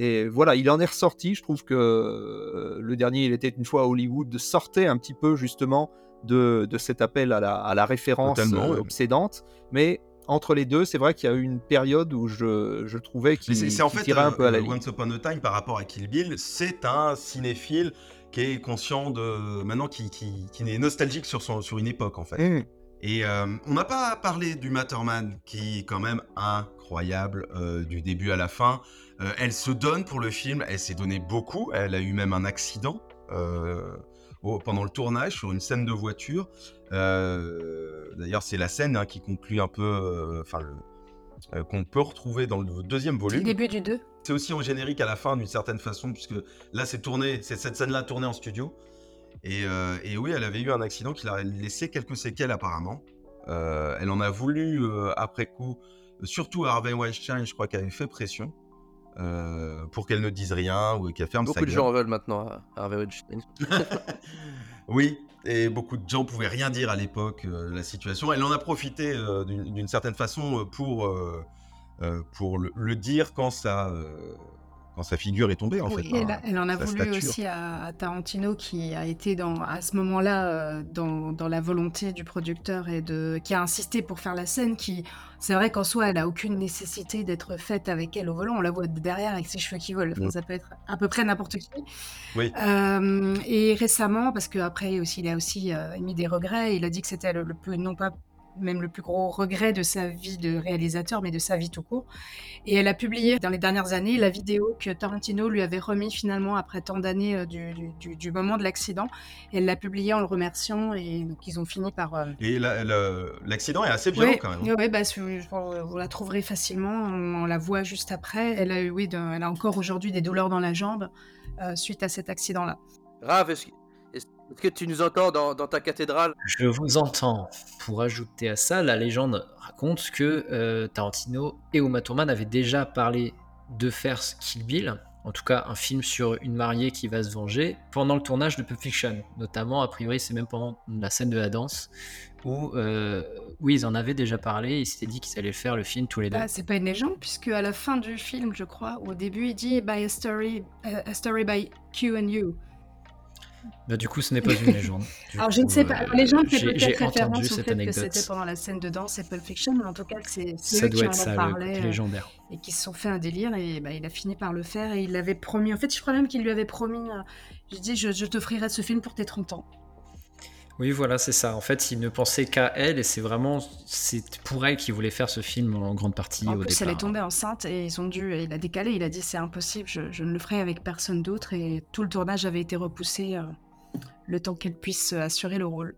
Et voilà, il en est ressorti. Je trouve que le dernier, il était une fois à Hollywood, sortait un petit peu justement de, de cet appel à la, à la référence euh, obsédante. Mais entre les deux, c'est vrai qu'il y a eu une période où je, je trouvais qu'il c'est en fait tirait un euh, peu à la euh, ligne. Once Upon a Time par rapport à Kill Bill, c'est un cinéphile qui est conscient de maintenant qui, qui, qui est nostalgique sur son sur une époque en fait. Mm. Et euh, on n'a pas parlé du Matterman qui est quand même incroyable euh, du début à la fin. Euh, elle se donne pour le film, elle s'est donné beaucoup. Elle a eu même un accident euh, pendant le tournage sur une scène de voiture. Euh, D'ailleurs, c'est la scène hein, qui conclut un peu, euh, enfin le- euh, qu'on peut retrouver dans le deuxième C'est volume. le début du 2. C'est aussi en générique à la fin d'une certaine façon, puisque là c'est tourné, c'est cette scène-là tournée en studio. Et, euh, et oui, elle avait eu un accident qui l'a laissé quelques séquelles apparemment. Euh, elle en a voulu euh, après coup, surtout à Harvey Weinstein, je crois qu'elle avait fait pression euh, pour qu'elle ne dise rien ou qu'elle ferme Beaucoup sa de gueule. gens en veulent maintenant à Harvey Weinstein. Oui, et beaucoup de gens pouvaient rien dire à l'époque euh, la situation. Elle en a profité euh, d'une certaine façon euh, pour, le, dire quand ça, quand sa figure est tombée en Oui, fait. elle, hein, en a voulu stature. aussi à, à Tarantino qui a été dans, à ce moment-là euh, dans, dans la volonté du producteur et de, qui a insisté pour faire la scène qui, c'est vrai qu'en soi, elle a aucune nécessité d'être faite avec elle au volant. On la voit de derrière avec ses cheveux qui volent. Enfin, Mm. Ça peut être à peu près n'importe qui. Oui. Euh, et récemment, parce qu'après aussi, il a aussi euh, émis des regrets, il a dit que c'était le, le plus, non pas même le plus gros regret de sa vie de réalisateur, mais de sa vie tout court. Et elle a publié dans les dernières années la vidéo que Tarantino lui avait remis finalement après tant d'années euh, du, du- du- du moment de l'accident. Elle l'a publié en le remerciant et donc ils ont fini par... euh, Et la- l'accident est assez violent Ouais, quand même. ouais, ouais, bah, si vous, vous la trouverez facilement. On, on la voit juste après. Elle a eu, oui, de- elle a encore aujourd'hui des douleurs dans la jambe euh, suite à cet accident-là. Rav, est-ce que tu nous entends dans, dans ta cathédrale? Je vous entends. Pour ajouter à ça, la légende raconte que euh, Tarantino et Uma Thurman avaient déjà parlé de faire Kill Bill, en tout cas un film sur une mariée qui va se venger, pendant le tournage de Pulp Fiction. Notamment, a priori, c'est même pendant la scène de la danse, où, euh, où ils en avaient déjà parlé, et ils s'étaient dit qu'ils allaient faire le film tous les deux. Bah, c'est pas une légende, puisque à la fin du film, je crois, au début, il dit by a story, a story by Q and You. Bah, du coup, ce n'est pas une légende. Du Alors je ne sais pas, euh, la légende fait j'ai- peut-être référence entendu au cette fait que anecdote. c'était pendant la scène de danse et Pulp Fiction, mais en tout cas que c'est eux qui en ça, ont le parlé côté euh, légendaire. et qui se sont fait un délire et bah, il a fini par le faire et il l'avait promis. En fait, je crois même qu'il lui avait promis, euh, je dis je, je t'offrirai ce film pour tes 30 ans. Oui, voilà, c'est ça. En fait, il ne pensait qu'à elle et c'est vraiment c'est pour elle qu'il voulait faire ce film en grande partie En au plus, départ. elle est tombée enceinte et ils ont dû, et il a décalé, il a dit c'est impossible, je, je ne le ferai avec personne d'autre et tout le tournage avait été repoussé euh, le temps qu'elle puisse euh, assurer le rôle.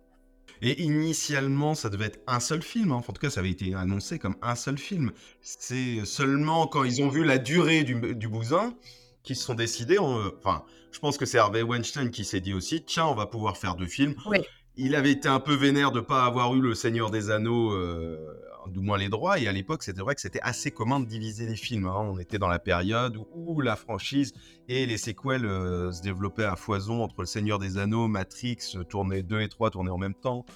Et initialement, ça devait être un seul film. hein. Enfin, en tout cas, ça avait été annoncé comme un seul film. C'est seulement quand ils ont vu la durée du, du bousin qu'ils se sont décidés. on- Enfin, je pense que c'est Harvey Weinstein qui s'est dit aussi tiens, on va pouvoir faire deux films. Oui. Il avait été un peu vénère de ne pas avoir eu Le Seigneur des Anneaux, euh, du moins les droits. Et à l'époque, c'était vrai que c'était assez commun de diviser les films. hein. On était dans la période où, la franchise et les séquelles euh, se développaient à foison entre Le Seigneur des Anneaux, Matrix, tournait 2 et 3 tournaient en même temps.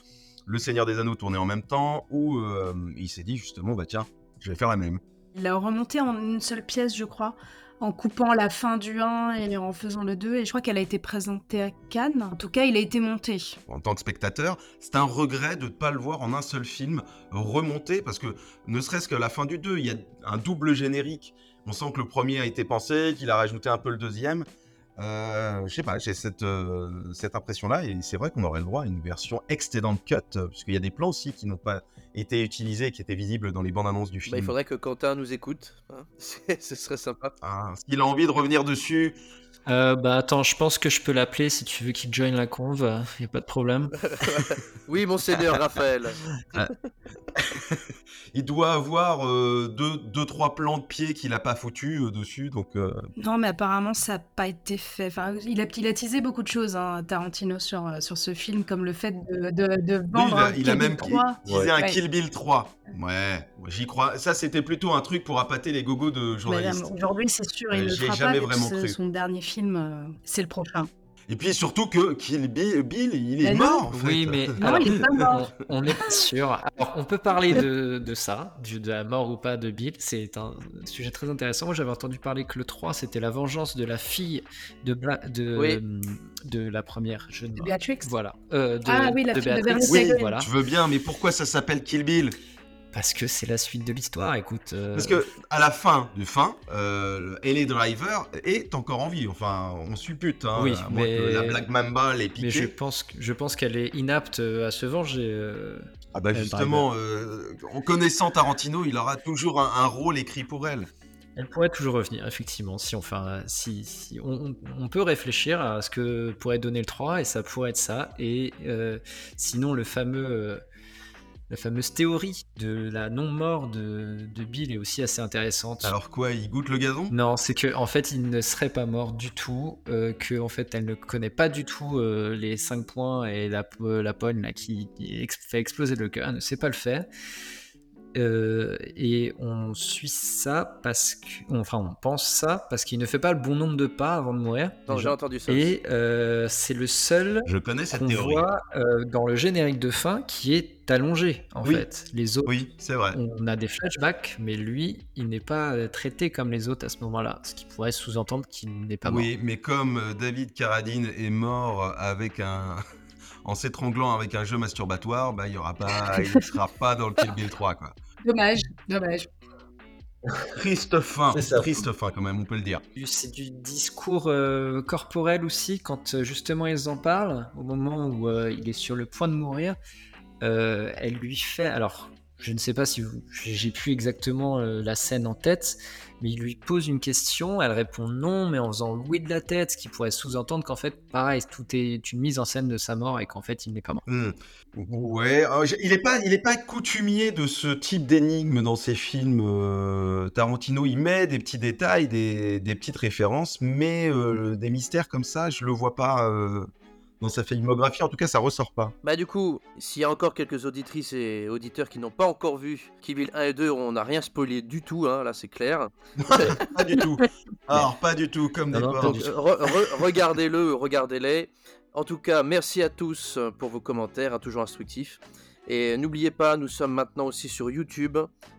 Le Seigneur des Anneaux tournait en même temps, où euh, il s'est dit justement, bah tiens, je vais faire la même. Il l'a remonté en une seule pièce, je crois, en coupant la fin du 1 et en faisant le 2. Et je crois qu'elle a été présentée à Cannes. En tout cas, il a été monté. En tant que spectateur, c'est un regret de ne pas le voir en un seul film remonter, parce que ne serait-ce que la fin du 2, il y a un double générique. On sent que le premier a été pensé, qu'il a rajouté un peu le deuxième. Euh, je sais pas, j'ai cette, euh, cette impression-là, et c'est vrai qu'on aurait le droit à une version extended cut, parce qu'il y a des plans aussi qui n'ont pas été utilisés, qui étaient visibles dans les bandes annonces du film. Bah, il faudrait que Quentin nous écoute. hein. Ce serait sympa. Ah, S'il a envie de revenir dessus, Euh, bah attends, je pense que je peux l'appeler si tu veux qu'il join la conve, il n'y a pas de problème. oui, monseigneur Raphaël. Il doit avoir euh, deux, deux, trois plans de pied qu'il a pas foutu euh, dessus, donc euh, Non, mais apparemment, ça n'a pas été fait. Enfin, il a, il a teasé beaucoup de choses, hein, Tarantino, sur, euh, sur ce film, comme le fait de, de, de lui, vendre il a, un il a même Bill 3. teasé un Ouais. Kill Bill 3. Ouais, j'y crois. Ça, c'était plutôt un truc pour appâter les gogos de journalistes. Aujourd'hui, c'est sûr, il ne fera jamais pas. vraiment cru. Son dernier film, c'est le prochain. Et puis surtout que Kill Bill, Bill il est Mais non. mort en fait. Oui, mais Non, alors, il est pas mort. on n'est pas sûr. Alors, on peut parler de, de ça, du- de la mort ou pas de Bill. C'est un sujet très intéressant. Moi, j'avais entendu parler que le 3, c'était la vengeance de la fille de, Bla- de, Oui. de la première jeune. De Beatrix Voilà. Euh, de, Ah oui, la de fille de Béatrix. Bernice Oui, voilà. je veux bien, mais pourquoi ça s'appelle Kill Bill? Parce que c'est la suite de l'histoire, écoute. euh, Parce que à la fin du fin, euh, Ellie Driver est encore en vie. Enfin, on suppute. Hein, oui, mais la Black Mamba l'ait piqué. Mais je pense, je pense qu'elle est inapte euh, à se venger. euh, Ah bah justement, en connaissant Tarantino, il aura toujours un, un rôle écrit pour elle. Elle pourrait toujours revenir, effectivement, si on, fait un- si, si- on, on- peut réfléchir à ce que pourrait donner le 3, et ça pourrait être ça. Et sinon, le fameux, la fameuse théorie de la non-mort de, de Bill est aussi assez intéressante. Alors quoi, il goûte le gazon? Non, c'est que en fait, il ne serait pas mort du tout, euh, que en fait, elle ne connaît pas du tout euh, les 5 points et la, euh, la pogne là, qui, qui ex- fait exploser le cœur, elle ne sait pas le faire. Euh, et on suit ça parce que, enfin, on pense ça parce qu'il ne fait pas le bon nombre de pas avant de mourir. Non, j'ai entendu ça Et euh, c'est le seul Je connais cette qu'on théorie. voit euh, dans le générique de fin qui est allongé en Oui. fait. Les autres, Oui, c'est vrai. on a des flashbacks, mais lui, il n'est pas traité comme les autres à ce moment-là, ce qui pourrait sous-entendre qu'il n'est pas mort. Oui, mais comme David Carradine est mort avec un. en s'étranglant avec un jeu masturbatoire, bah, il y aura pas, il sera pas dans le Kill Bill 3, quoi. Dommage, dommage. Triste fin, C'est ça. triste fin quand même, on peut le dire. C'est du discours euh, corporel aussi, quand euh, justement ils en parlent, au moment où euh, il est sur le point de mourir, euh, elle lui fait. Alors, je ne sais pas si vous- j'ai plus exactement euh, la scène en tête, mais il lui pose une question, elle répond non, mais en faisant oui de la tête, ce qui pourrait sous-entendre qu'en fait, pareil, tout est une mise en scène de sa mort et qu'en fait, il n'est pas mort. Hmm. Ouais, j'ai- il est pas, pas coutumier de ce type d'énigme dans ses films. euh, Tarantino, il met des petits détails, des, petites références, mais euh, des mystères comme ça, je le vois pas euh, dans sa filmographie. En tout cas, ça ressort pas. Bah du coup, s'il y a encore quelques auditrices et auditeurs qui n'ont pas encore vu Kill Bill 1 et 2, on n'a rien spoilé du tout, hein, là c'est clair. pas du tout. Alors, pas du tout, comme re- re- regardez-le, regardez-les. En tout cas, merci à tous euh, pour vos commentaires, hein, toujours instructifs. Et n'oubliez pas, nous sommes maintenant aussi sur YouTube,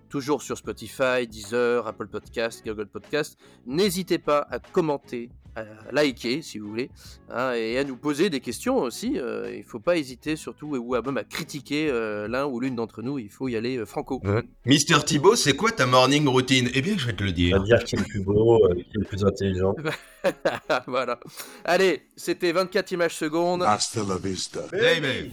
toujours sur Spotify, Deezer, Apple Podcast, Google Podcast. N'hésitez pas à commenter, à liker si vous voulez, hein, et à nous poser des questions aussi. euh, il ne faut pas hésiter surtout, ou à même à critiquer euh, l'un ou l'une d'entre nous. Il faut y aller euh, franco. Mister Thibaut, c'est quoi ta morning routine? Eh bien, je vais te le On dire. va dire qui est le plus beau, euh, qui est le plus intelligent. voilà. Allez, c'était 24 images secondes. Baby.